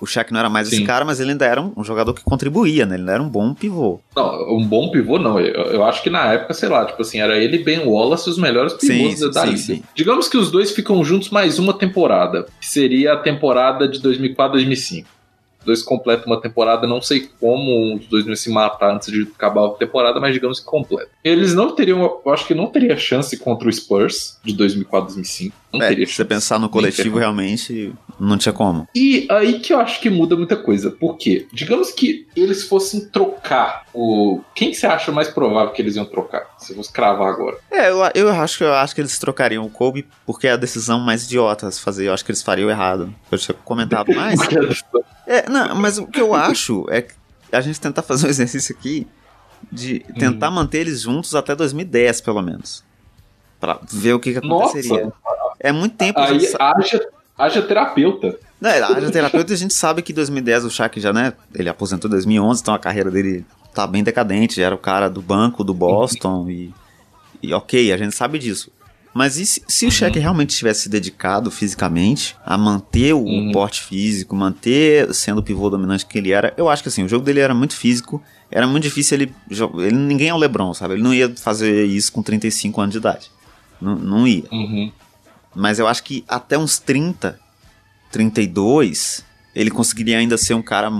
O Shaq não era mais Sim. esse cara, mas ele ainda era um, um, jogador que contribuía, né? Ele não era um bom pivô. Não, um bom pivô não. Eu, eu, acho que na época, sei lá, tipo assim, era ele e Ben Wallace os melhores pivôs sim, da sim, Sim. Digamos que os dois ficam juntos mais uma temporada, que seria a temporada de 2004-2005 dois completam uma temporada, não sei como os dois não se matar antes de acabar a temporada, mas digamos que completa. Eles não teriam, eu acho que não teria chance contra o Spurs de 2004, 2005. É, se você pensar no coletivo, realmente não tinha como. E aí que eu acho que muda muita coisa. Por quê? Digamos que eles fossem trocar o. Quem que você acha mais provável que eles iam trocar? Se fosse cravar agora. É, eu, eu, acho, que, eu acho que eles trocariam o Kobe porque é a decisão mais idiota a se fazer. Eu acho que eles fariam errado. Eu tinha comentado mais. é, não, mas o que eu acho é que a gente tentar fazer um exercício aqui de tentar hum. manter eles juntos até 2010, pelo menos. Pra ver o que, que aconteceria. Nossa. É muito tempo. Aí haja, haja terapeuta. Não, haja terapeuta a gente sabe que em 2010 o Shaq já, né? Ele aposentou em 2011, então a carreira dele tá bem decadente. Já era o cara do banco do Boston e, e ok, a gente sabe disso. Mas e se, se o Shaq uhum. realmente tivesse se dedicado fisicamente a manter o uhum. porte físico, manter sendo o pivô dominante que ele era, eu acho que assim, o jogo dele era muito físico, era muito difícil ele, ele ninguém é o LeBron, sabe? Ele não ia fazer isso com 35 anos de idade. Não, não ia. Uhum. Mas eu acho que até uns 30, 32, ele conseguiria ainda ser um cara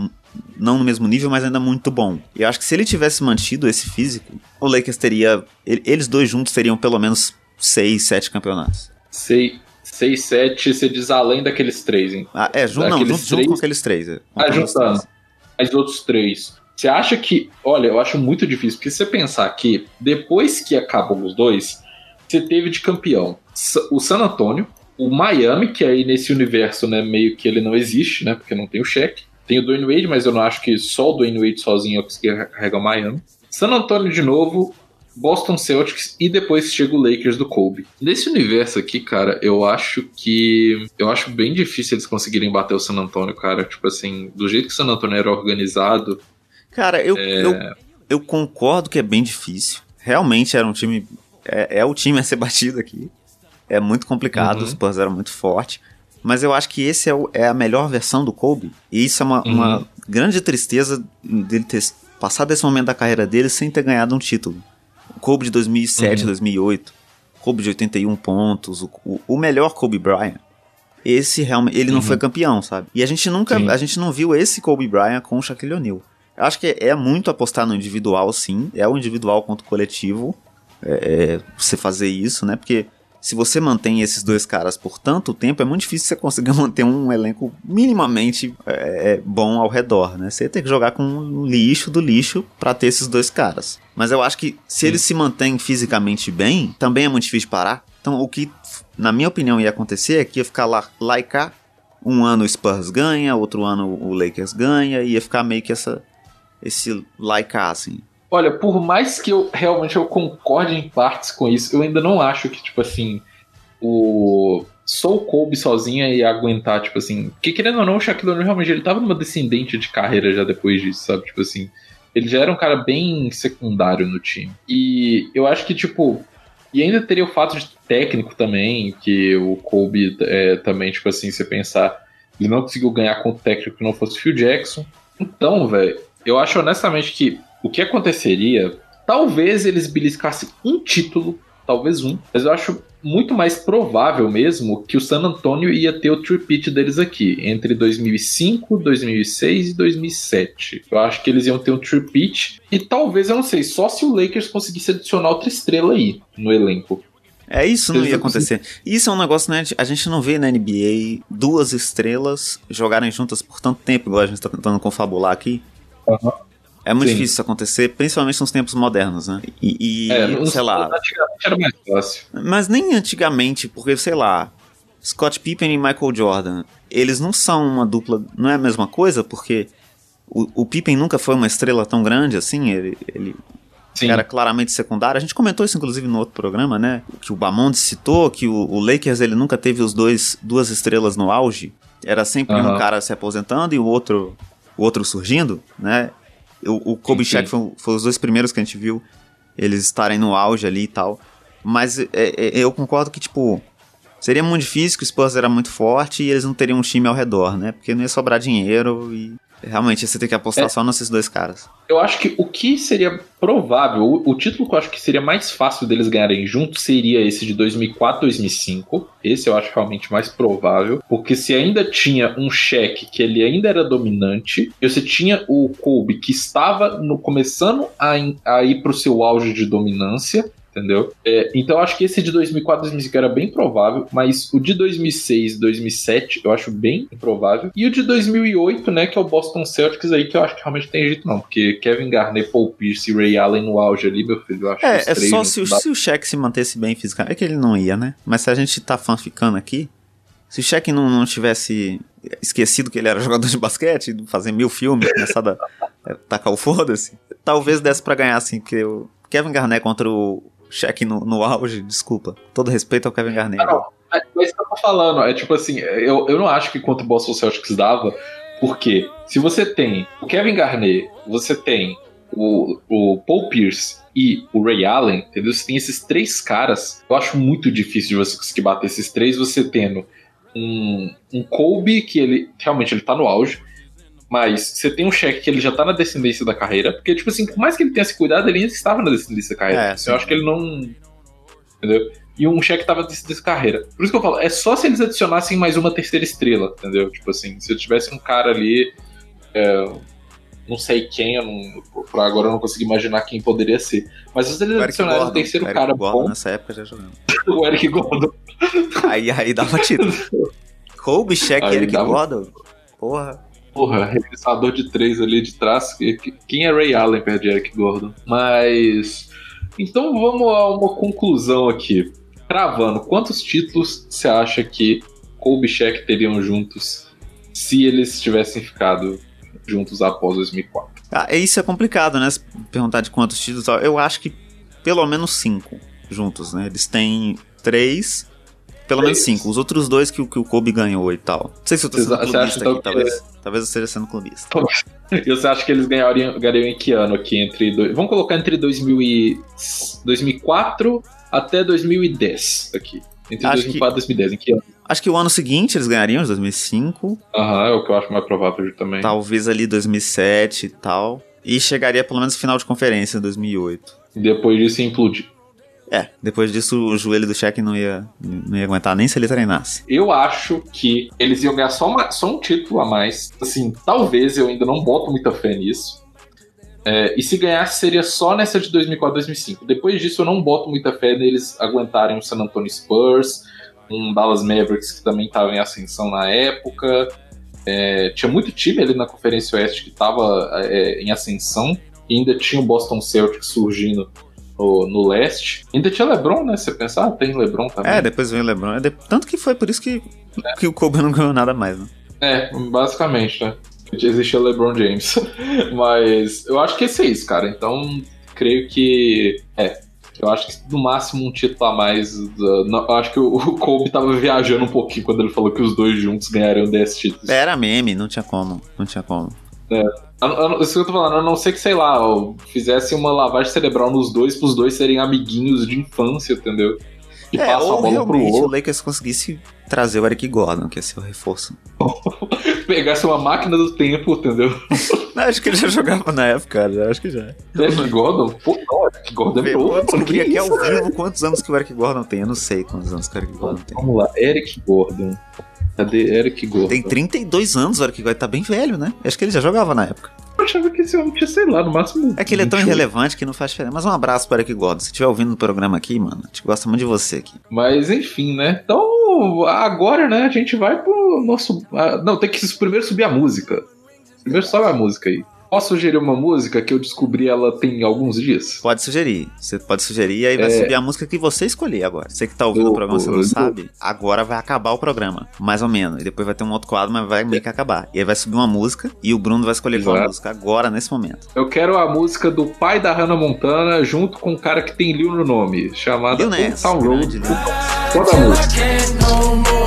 não no mesmo nível, mas ainda muito bom. E eu acho que se ele tivesse mantido esse físico, o Lakers teria. Eles dois juntos teriam pelo menos 6, 7 campeonatos. 6, 6 7, você diz além daqueles três, hein? Ah, é, junto, não, junto, três... junto com aqueles três. É, ah, juntando. Mas outros três. Você acha que. Olha, eu acho muito difícil, porque se você pensar que depois que acabam os dois, você teve de campeão o San Antonio, o Miami, que aí nesse universo, né, meio que ele não existe, né, porque não tem o cheque. Tem o Dwayne Wade, mas eu não acho que só o Dwayne Wade sozinho eu conseguir carregar o Miami. San Antonio de novo, Boston Celtics e depois chega o Lakers do Kobe. Nesse universo aqui, cara, eu acho que. Eu acho bem difícil eles conseguirem bater o San Antonio, cara. Tipo assim, do jeito que o San Antonio era organizado. Cara, eu, é... eu, eu concordo que é bem difícil. Realmente era um time. É, é o time a ser batido aqui. É muito complicado, uhum. o Spurs era muito forte. Mas eu acho que esse é, o, é a melhor versão do Kobe. E isso é uma, uhum. uma grande tristeza dele ter passado esse momento da carreira dele sem ter ganhado um título. O Kobe de 2007, uhum. 2008, Kobe de 81 pontos, o, o, o melhor Kobe Bryant. Esse realmente, ele uhum. não foi campeão, sabe? E a gente nunca, sim. a gente não viu esse Kobe Bryant com o Shaquille O'Neal. Eu acho que é muito apostar no individual, sim. É o individual contra o coletivo. É, é, você fazer isso, né? Porque se você mantém esses dois caras por tanto tempo, é muito difícil você conseguir manter um elenco minimamente é, é, bom ao redor, né? Você tem que jogar com um lixo do lixo para ter esses dois caras. Mas eu acho que se eles se mantêm fisicamente bem, também é muito difícil parar. Então o que, na minha opinião, ia acontecer é que ia ficar lá, lá e cá. Um ano o Spurs ganha, outro ano o Lakers ganha, e ia ficar meio que essa, esse lá assim. Olha, por mais que eu realmente eu concorde em partes com isso, eu ainda não acho que, tipo assim, o. Só o Kobe sozinha ia aguentar, tipo assim. Porque querendo ou não, o Shaquille O'Neal realmente ele tava numa descendente de carreira já depois disso, sabe? Tipo assim. Ele já era um cara bem secundário no time. E eu acho que, tipo. E ainda teria o fato de técnico também, que o Kobe é, também, tipo assim, se pensar, ele não conseguiu ganhar com o técnico que não fosse o Phil Jackson. Então, velho, eu acho honestamente que o que aconteceria, talvez eles beliscassem um título, talvez um, mas eu acho muito mais provável mesmo que o San Antonio ia ter o tripit deles aqui, entre 2005, 2006 e 2007. Eu acho que eles iam ter um tripit e talvez, eu não sei, só se o Lakers conseguisse adicionar outra estrela aí no elenco. É, isso não ia acontecer. Isso é um negócio, né? A gente não vê na NBA duas estrelas jogarem juntas por tanto tempo, igual a gente tá tentando confabular aqui. Uhum. É muito Sim. difícil isso acontecer, principalmente nos tempos modernos, né? E, e é, sei lá. Antigamente era mais fácil. Mas nem antigamente, porque, sei lá, Scott Pippen e Michael Jordan, eles não são uma dupla. Não é a mesma coisa, porque o, o Pippen nunca foi uma estrela tão grande assim, ele, ele era claramente secundário. A gente comentou isso, inclusive, no outro programa, né? Que o Bamond citou que o, o Lakers ele nunca teve os dois duas estrelas no auge. Era sempre um cara se aposentando e o outro, o outro surgindo, né? O, o Kobe Shaq foi, foi, os dois primeiros que a gente viu eles estarem no auge ali e tal. Mas é, é, eu concordo que, tipo, Seria muito difícil, que o Spurs era muito forte e eles não teriam um time ao redor, né? Porque não ia sobrar dinheiro e realmente você tem que apostar É. só nesses dois caras. Eu acho que o que seria provável, o, o título que eu acho que seria mais fácil deles ganharem juntos seria esse de 2004, 2005. Esse eu acho realmente mais provável, porque se ainda tinha um cheque que ele ainda era dominante, e você tinha o Kobe que estava no, começando a, a ir para o seu auge de dominância. Entendeu? É, então eu acho que esse de 2004, 2005 era bem provável, mas o de 2006, 2007 eu acho bem improvável. E o de 2008, né, que é o Boston Celtics aí, que eu acho que realmente tem jeito não, porque Kevin Garnett, Paul Pierce e Ray Allen no auge ali, meu filho, eu acho que É, é três só se, dá- se o Shaq se mantesse bem fisicamente. É que ele não ia, né? Mas se a gente tá fanficando aqui, se o Shaq não, não tivesse esquecido que ele era jogador de basquete, fazer mil filmes, começado a é, tacar o foda-se, talvez desse pra ganhar, assim, porque o Kevin Garnett contra o Shaq no, no auge, desculpa. Todo respeito ao Kevin Garnett. Não, É, Mas isso que eu tô falando, é tipo assim, eu, eu não acho que contra o Boston Celtics dava, porque se você tem o Kevin Garnett, você tem o, o Paul Pierce e o Ray Allen, entendeu? Você tem esses três caras, eu acho muito difícil de você conseguir bater esses três, você tendo um, um Kobe, que ele realmente ele tá no auge, mas você tem um Shaq que ele já tá na descendência da carreira, porque, tipo assim, por mais que ele tenha se cuidado, ele ainda estava na descendência da carreira. É, eu acho que ele não. Entendeu? E um Shaq tava desse, desse carreira. Por isso que eu falo, é só se eles adicionassem mais uma terceira estrela, entendeu? Tipo assim, se eu tivesse um cara ali. é, não sei quem, eu não, por agora eu não consigo imaginar quem poderia ser. Mas se eles adicionarem um terceiro Eric cara Gordon bom, nessa época já o Eric Gordon. Aí, aí dava título. Kobe, e Aí Eric dava- Gordon. Porra. Porra, arremessador de três ali de trás. que- que- Quem é Ray Allen perto de Eric Gordon? Mas. Então vamos a uma conclusão aqui. Cravando, quantos títulos você acha que Kobe e Shaq teriam juntos se eles tivessem ficado juntos após 2004? Ah, é- isso é complicado, né? Perguntar de quantos títulos. Eu acho que pelo menos cinco juntos, né? Eles têm três, pelo menos Três. cinco. Os outros dois que, o- que o Kobe ganhou e tal. Não sei se eu tô Você sendo acha, clubista aqui, que- talvez, talvez eu esteja sendo clubista. E você acha que eles ganhariam, ganhariam em que ano aqui? Entre dois- Vamos colocar entre 2000 e 2004 até 2010 aqui. Entre Acho 2004 e 2010, em que ano? Acho que o ano seguinte eles ganhariam, de 2005. Aham, é o que eu acho mais provável também. Talvez ali 2007 e tal. E chegaria pelo menos no final de conferência em 2008. E depois disso implodir. É, depois disso o joelho do Shaq não ia, não ia aguentar nem se ele treinasse. Eu acho que eles iam ganhar só, uma- só um título a mais. Assim, talvez eu ainda não boto muita fé nisso. É, e se ganhasse seria só nessa de 2004, 2005. Depois disso eu não boto muita fé neles aguentarem o San Antonio Spurs, um Dallas Mavericks que também estava em ascensão na época. É, tinha muito time ali na Conferência Oeste que estava em ascensão. E ainda tinha o Boston Celtics surgindo no, no leste. Ainda tinha LeBron, né? Você pensar, ah, tem LeBron também. É, depois veio o LeBron. É Tanto que foi por isso que, que o Kobe não ganhou nada mais, né? É, basicamente, né? Existia LeBron James. Mas eu acho que esse é isso, cara. Então, creio que. É. Eu acho que no máximo um título a mais. não, eu acho que o, o Kobe tava viajando um pouquinho quando ele falou que os dois juntos ganhariam 10 títulos. Era meme, não tinha como. Não tinha como. Eu- eu- Isso que eu tô falando, a não ser que, sei lá, ó, fizesse uma lavagem cerebral nos dois, pros dois serem amiguinhos de infância, entendeu? E é, passam a ou bola pro realmente o outro. Lakers conseguisse trazer o Eric Gordon, que ia ser o reforço. Pegasse uma máquina do tempo, entendeu? Não, acho que ele já jogava na época, cara. Acho que já. Eric Gordon? Pô, não, Eric Gordon é Eu novo. descobrir que aqui ao isso? vivo quantos anos que o Eric Gordon tem. Eu não sei quantos anos que o Eric Gordon tem. Vamos lá, Eric Gordon. Cadê Eric Gordon? Tem 32 anos o Eric Gordon, tá bem velho, né? Acho que ele já jogava na época. Eu achava que esse homem tinha, sei lá, no máximo. É que ele é tão 28. irrelevante que não faz diferença. Mas um abraço pro Eric Gordon. Se estiver ouvindo o programa aqui, mano, a gente gosta muito de você aqui. Mas enfim, né? Então, agora, né, a gente vai pro nosso. ah, não, tem que primeiro subir a música. Primeiro sobe a música aí. Posso sugerir uma música que eu descobri ela tem alguns dias? Pode sugerir. Você pode sugerir e aí vai É. subir a música que você escolher agora. Você que tá ouvindo Do- o programa, você não do- sabe. Agora vai acabar o programa. Mais ou menos. E depois vai ter um outro quadro, mas vai meio que acabar. E aí vai subir uma música e o Bruno vai escolher qual Exato. música agora, nesse momento. Eu quero a música do pai da Hannah Montana junto com um cara que tem Lil no nome, chamada Town Road. Nas. Conta a música.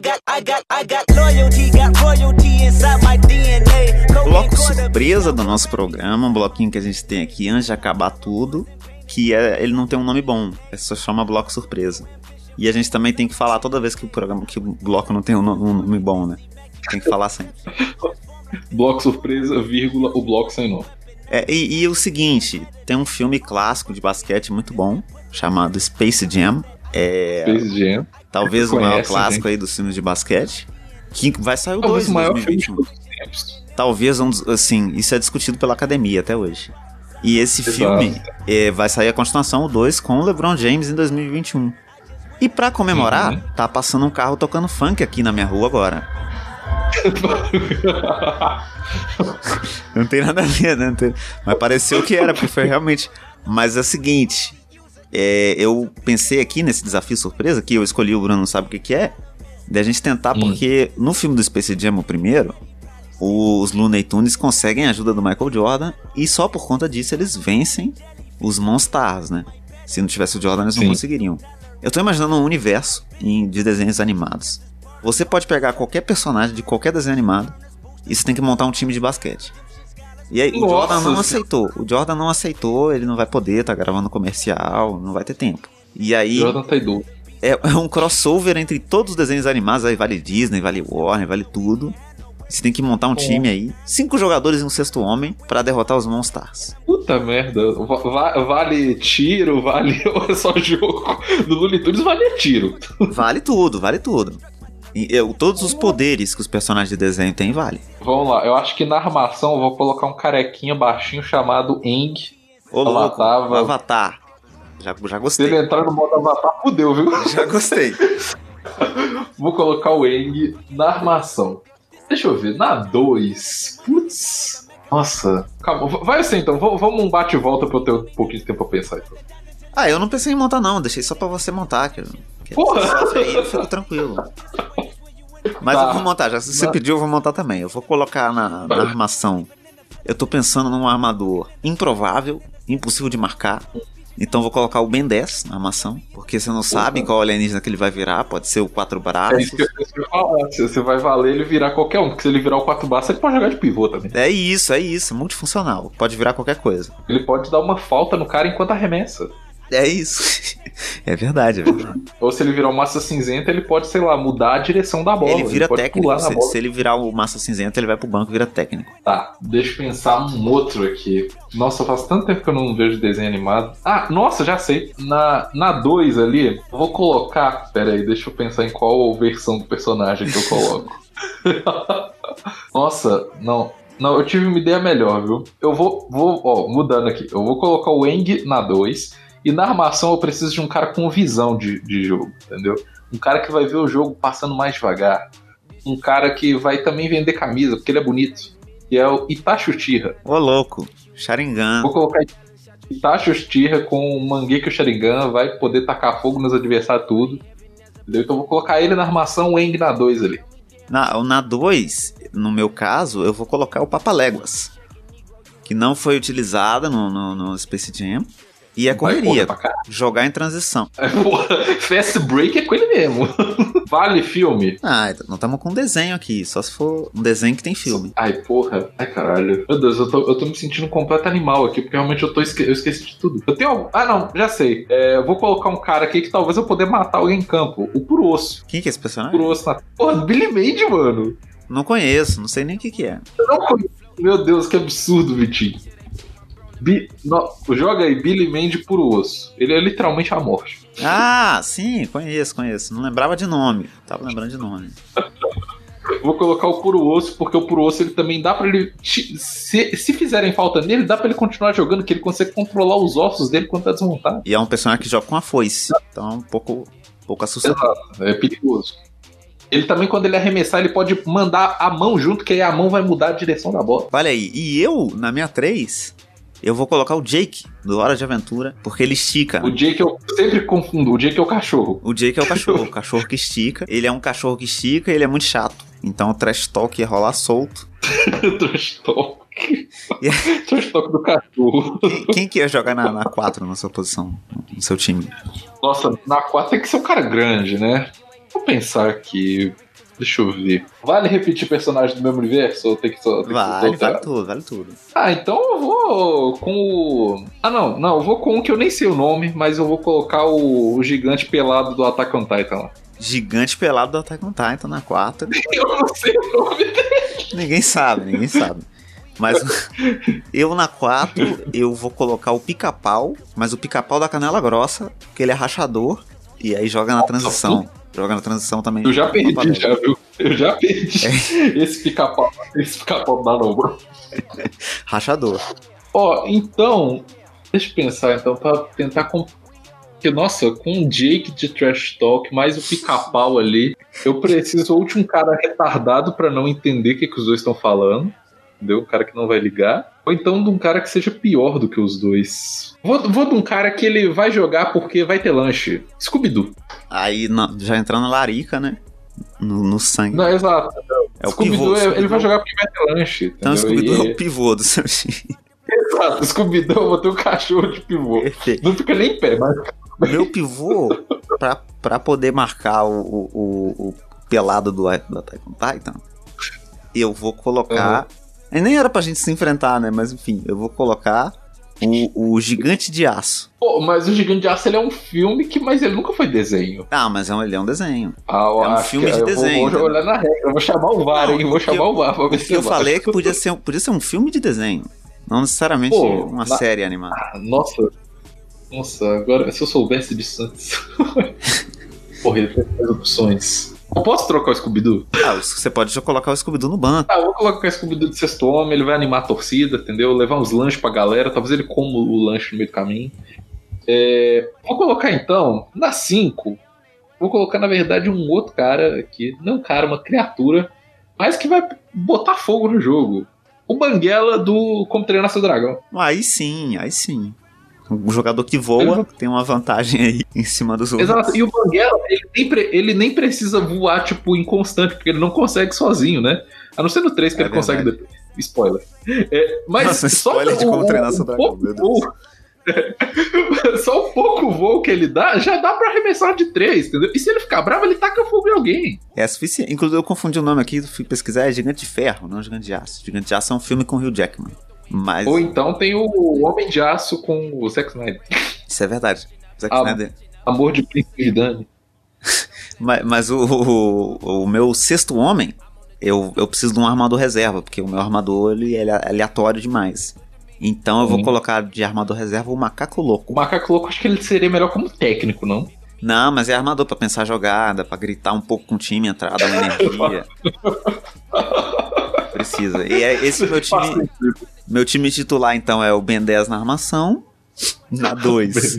Got, I got, I got, loyalty, got royalty inside my DNA. Bloco surpresa do nosso programa, um bloquinho que a gente tem aqui antes de acabar tudo, que é ele não tem um nome bom, é só chama bloco surpresa. E a gente também tem que falar toda vez que o programa, que o bloco não tem um um nome bom, né? Tem que falar sempre. Bloco surpresa, vírgula, o bloco sem nome. É, e, e o seguinte, tem um filme clássico de basquete muito bom, chamado Space Jam. É, Space Jam. Talvez o maior Conhece, clássico aí dos filmes de basquete. Que vai sair o Talvez 2 o em maior filme de 2021. todos os tempos. Talvez um dos, assim, isso é discutido pela academia até hoje. E esse Exato. filme é, vai sair a continuação, o 2, com o LeBron James em 2021. E pra comemorar, Uhum. tá passando um carro tocando funk aqui na minha rua agora. Não tem nada a ver, né? Não tem- Mas pareceu que era, porque foi realmente. Mas é o seguinte: é, eu pensei aqui nesse desafio surpresa, que eu escolhi o Bruno não sabe o que, que é, da gente tentar, Hum. porque no filme do Space Jam, o primeiro, os Looney Tunes conseguem a ajuda do Michael Jordan e só por conta disso eles vencem os Monstars, né? Se não tivesse o Jordan, eles não Sim. conseguiriam. Eu tô imaginando um universo em- de desenhos animados. Você pode pegar qualquer personagem de qualquer desenho animado e você tem que montar um time de basquete. E aí, o Nossa Jordan não aceitou. O Jordan não aceitou, ele não vai poder, tá gravando comercial, não vai ter tempo. E aí, Jordan tá idoso. é, é um crossover entre todos os desenhos animados, aí vale Disney, vale Warner, vale tudo. Você tem que montar um time aí, cinco jogadores e um sexto homem pra derrotar os Monstars. Puta merda. Va- va- vale tiro, vale é só jogo. No Looney Tunes vale tiro. Vale tudo, vale tudo. E, eu- todos os poderes que os personagens de desenho têm, vale. Vamos lá, eu acho que na armação eu vou colocar um carequinha baixinho chamado Eng. Ô, louco, Avatar. Já, já Se gostei. ele entrar no modo avatar, fudeu, viu? Já gostei. Vou colocar o Eng na armação. Deixa eu ver, na 2. Putz. Nossa. Calma, vai assim então, vamos um bate e volta pra eu ter um pouquinho de tempo pra pensar. Então. Ah, eu não pensei em montar, não. Deixei só pra você montar. Que, que Porra! você sofre aí, eu fico tranquilo. Mas Tá. eu vou montar, já se você pediu, eu vou montar também. Eu vou colocar na, na armação. Eu tô pensando num armador improvável, impossível de marcar. Então eu vou colocar o Ben 10 na armação. Porque você não sabe qual alienígena que ele vai virar. Pode ser o quatro É braços. isso que eu isso que eu falar. Se você vai valer ele virar qualquer um, porque se ele virar o 4 baixo, ele pode jogar de pivô também. É isso, é isso. Multifuncional. Pode virar qualquer coisa. Ele pode dar uma falta no cara enquanto arremessa. É isso. é verdade, é verdade. Ou se ele virar o massa cinzenta, ele pode, sei lá, mudar a direção da bola. Ele vira pode técnico. Se, se ele virar o massa cinzenta, ele vai pro banco e vira técnico. Tá, deixa eu pensar um outro aqui. Nossa, faz tanto tempo que eu não vejo desenho animado. Ah, nossa, já sei. Na 2 na dois ali, eu vou colocar. Pera aí, deixa eu pensar em qual versão do personagem que eu coloco. nossa, não. Não, eu tive uma ideia melhor, viu? Eu vou, vou, ó, mudando aqui. Eu vou colocar o Eng na 2. E na armação eu preciso de um cara com visão de, de jogo, entendeu? Um cara que vai ver o jogo passando mais devagar. Um cara que vai também vender camisa, porque ele é bonito que é o Itachi Uchiha. Ô, louco. Sharingan. Vou colocar Itachi Uchiha com o Mangekyou Sharingan, vai poder tacar fogo nos adversários tudo. Entendeu? Então eu vou colocar ele na armação, Eng na 2 ali. Na, na 2, no meu caso, eu vou colocar o Papaléguas. Que não foi utilizada no, no, no Space Jam. E é correria. Jogar em transição. É, porra, Fast Break é com ele mesmo. vale filme. Ah, não estamos com desenho aqui. Só se for um desenho que tem filme. Ai, porra. Ai, caralho. Meu Deus, eu tô, eu tô me sentindo um completo animal aqui, porque realmente eu, tô esque eu esqueci de tudo. Eu tenho algum... Ah, não, já sei. É, eu vou colocar um cara aqui que talvez eu poder matar alguém em campo. O Puro Osso. Quem que é esse personagem? Puro Osso na... Porra, Billy Mandy, mano. Não conheço, não sei nem o que, que é. Eu não conheço. Meu Deus, que absurdo, Vitinho. Bi... No... Joga aí, Billy Mandy Puro Osso. Ele é literalmente a morte. Ah, sim, conheço, conheço. Não lembrava de nome. Tava lembrando de nome. Vou colocar o Puro Osso, porque o Puro Osso ele também dá pra ele. Se, se fizerem falta nele, dá pra ele continuar jogando, que ele consegue controlar os ossos dele quando tá desmontado. E é um personagem que joga com a foice. Então é um pouco, um pouco assustador. É perigoso. Ele também, quando ele arremessar, ele pode mandar a mão junto, que aí a mão vai mudar a direção da bola. Olha aí, e eu, na minha 3, eu vou colocar o Jake, do Hora de Aventura, porque ele estica. O Jake eu sempre confundo, o Jake é o cachorro. O Jake é o cachorro, o cachorro que estica. Ele é um cachorro que estica e ele é muito chato. Então o trash talk ia rolar solto. Trash talk. Trash talk do cachorro. Quem, quem que ia jogar na, na 4 na sua posição, no seu time? Nossa, na 4 tem que ser um cara grande, né? Vou pensar aqui. Deixa eu ver. Vale repetir personagem do mesmo universo? Ou tem que só. Tem Vale, que vale tudo, vale tudo. Ah, então eu vou com o. Ah, não, não, eu vou com um que eu nem sei o nome, mas eu vou colocar o, o gigante pelado do Attack on Titan lá. Gigante pelado do Attack on Titan na quarta. Eu não sei o nome Ninguém sabe, ninguém sabe. Mas eu na 4, eu vou colocar o pica-pau, mas o pica-pau da canela grossa, que ele é rachador, e aí joga na transição. Joga na transição também. Eu já perdi, já, viu? Eu já perdi. Esse pica-pau, esse pica-pau não, bro. Rachador. Ó, então, deixa eu pensar então, pra tentar com. Porque, nossa, com o Jake de Trash Talk, mais o pica-pau ali, eu preciso ou de um cara retardado pra não entender o que, que os dois estão falando, entendeu? Um cara que não vai ligar, ou então de um cara que seja pior do que os dois. Vou, vou de um cara que ele vai jogar porque vai ter lanche. Scooby-Doo. Aí na- já entrando na larica, né? No, no sangue. Não, exato. é o pivô. é- ele vai jogar porque vai ter lanche. Então o? Scooby-Doo é o pivô do seu time. Exato, Scooby-Doo, eu vou ter um cachorro de pivô. Perfeito. Não fica nem em pé, mas. Meu pivô, pra, pra poder marcar o, o, o- o pelado do, Attack on Titan, eu vou colocar. E nem era pra gente se enfrentar, né? Mas enfim, eu vou colocar o, o Gigante de Aço. Pô, mas o Gigante de Aço ele é um filme que, mas ele nunca foi desenho. Ah, mas é um, ele é um desenho. Ah, eu É um filme de eu vou- desenho, Vou, né? olhar na regra, eu vou chamar o VAR, hein? Vou chamar eu- o VAR pra ver se eu falei é que podia ser, podia ser um filme de desenho. Não necessariamente Pô, uma na- série animada. Ah, Nossa. Nossa, agora, se eu soubesse disso antes. Porra, ele tem opções. Eu posso trocar o Scooby-Doo? Ah, você pode já colocar o Scooby-Doo no banco. Ah, eu vou colocar o Scooby-Doo de sexto homem, ele vai animar a torcida, entendeu? Levar uns lanches pra galera, talvez ele coma o lanche no meio do caminho. É, vou colocar então, na 5, vou colocar na verdade um outro cara aqui, não um cara, uma criatura, mas que vai botar fogo no jogo. O Banguela do Como Treinar Seu Dragão. Aí sim, aí sim. Um jogador que voa tem uma vantagem aí em cima dos outros. Exato, e o Banguela, ele nem, ele nem precisa voar, tipo, inconstante, porque ele não consegue sozinho, né? A não ser no 3 que É ele consegue verdade. depois. Spoiler. É, mas Nossa, só spoiler de o- Como o- Treinar Seu o Dragão, pouco meu Deus. Só o pouco voo que ele dá, já dá pra arremessar de 3, entendeu? E se ele ficar bravo, ele taca fogo em alguém. É suficiente. Inclusive, eu confundi o nome aqui, fui pesquisar, é Gigante de Ferro, não Gigante de Aço. Gigante de Aço é um filme com o Hugh Jackman. Mas Ou então tem o Homem de Aço com o Zack Snyder. isso é verdade. Zack Ah, Snyder. Amor de Príncipe de Dani. Mas, mas o, o, o meu sexto homem, eu, eu preciso de um armador reserva, porque o meu armador ele é aleatório demais. Então eu vou Sim. colocar de armador reserva o Macaco Louco. O Macaco Louco, acho que ele seria melhor como técnico, não? Não, mas é armador pra pensar jogada, pra gritar um pouco com o time, entrar, dar uma energia. Precisa. E é esse meu time. Meu time titular, então, é o Ben 10 na armação. Na 2.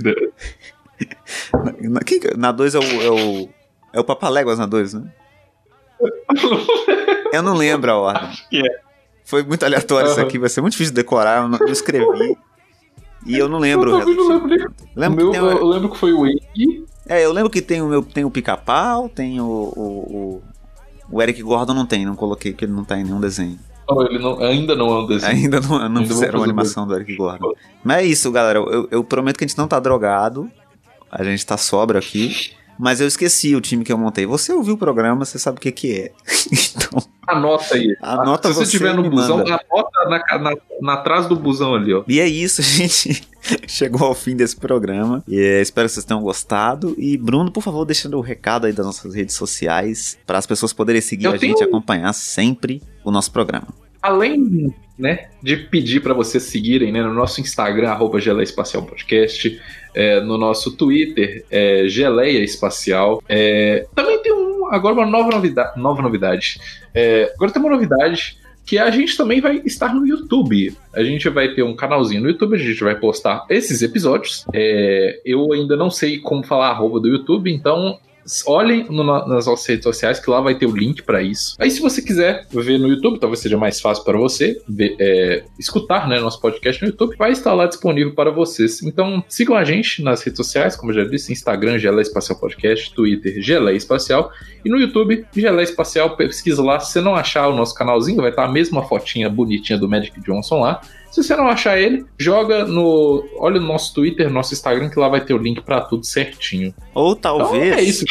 na, quem que- na 2 é o. É o, é o Papaléguas na 2, né? Eu não lembro a ordem. é. Foi muito aleatório isso Aham. aqui, vai ser muito difícil de decorar. Eu não eu escrevi. E eu não lembro. Eu não lembro nem. Lembro meu, o- eu lembro que foi o Wake. é, eu lembro que tem o meu tem o pica-pau, tem o, o, o, o Eric Gordon não tem, não coloquei que ele não tá em nenhum desenho. Não, ele não, ainda não é um desenho. Ainda não, não Ainda fizeram uma animação do Eric Gordon. Mas é isso, galera. Eu, eu prometo que a gente não tá drogado. A gente tá sobra aqui. Mas eu esqueci o time que eu montei. Você ouviu o programa, você sabe o que que é. Então, Anota aí. Anota Se você estiver no busão, manda. anota na, na, na trás do busão ali, ó. e é isso, gente chegou ao fim desse programa. E é, espero que vocês tenham gostado. E Bruno, por favor, deixando o recado aí das nossas redes sociais para as pessoas poderem seguir Eu a tenho- gente e acompanhar sempre o nosso programa. Além, né, de pedir para vocês seguirem, né, no nosso Instagram, arroba Geleia Espacial Podcast, é, no nosso Twitter, é, Geleia Espacial. É, também tem um, agora uma nova novidade. Nova novidade. É, agora tem uma novidade que a gente também vai estar no YouTube. A gente vai ter um canalzinho no YouTube, a gente vai postar esses episódios. É, eu ainda não sei como falar arroba do YouTube, então olhem no- nas nossas redes sociais que lá vai ter o link para isso. Aí se você quiser ver no YouTube, talvez seja mais fácil para você ver, é, escutar né, nosso podcast no YouTube, vai estar lá disponível para vocês. Então sigam a gente nas redes sociais, como já disse, Instagram, Geleia Espacial Podcast, Twitter, Geleia Espacial, e no YouTube, Geleia Espacial, pesquisa lá. Se você não achar o nosso canalzinho, vai estar a mesma fotinha bonitinha do Magic Johnson lá. Se você não achar ele, joga no. Olha no nosso Twitter, nosso Instagram, que lá vai ter o link para tudo certinho. Ou Então talvez. é isso.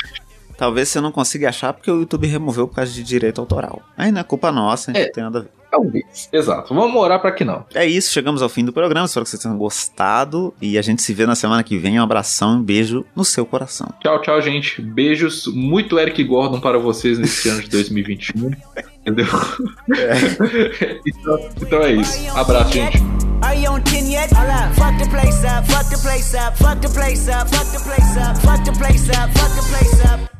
Talvez você não consiga achar porque o YouTube removeu por causa de direito autoral. Aí não é culpa nossa, É. não tem nada a ver. Talvez. Exato. Vamos orar pra que não. É isso, chegamos ao fim do programa. Espero que vocês tenham gostado. E a gente se vê na semana que vem. Um abração e um beijo no seu coração. Tchau, tchau, gente. Beijos. Muito Eric Gordon para vocês nesse ano de 2021. Entendeu? então, então é isso. Abraço, gente. Are you on 10 yet? Fuck the place up, fuck the place up, fuck the place up, fuck the place up, fuck the place up, fuck the place up.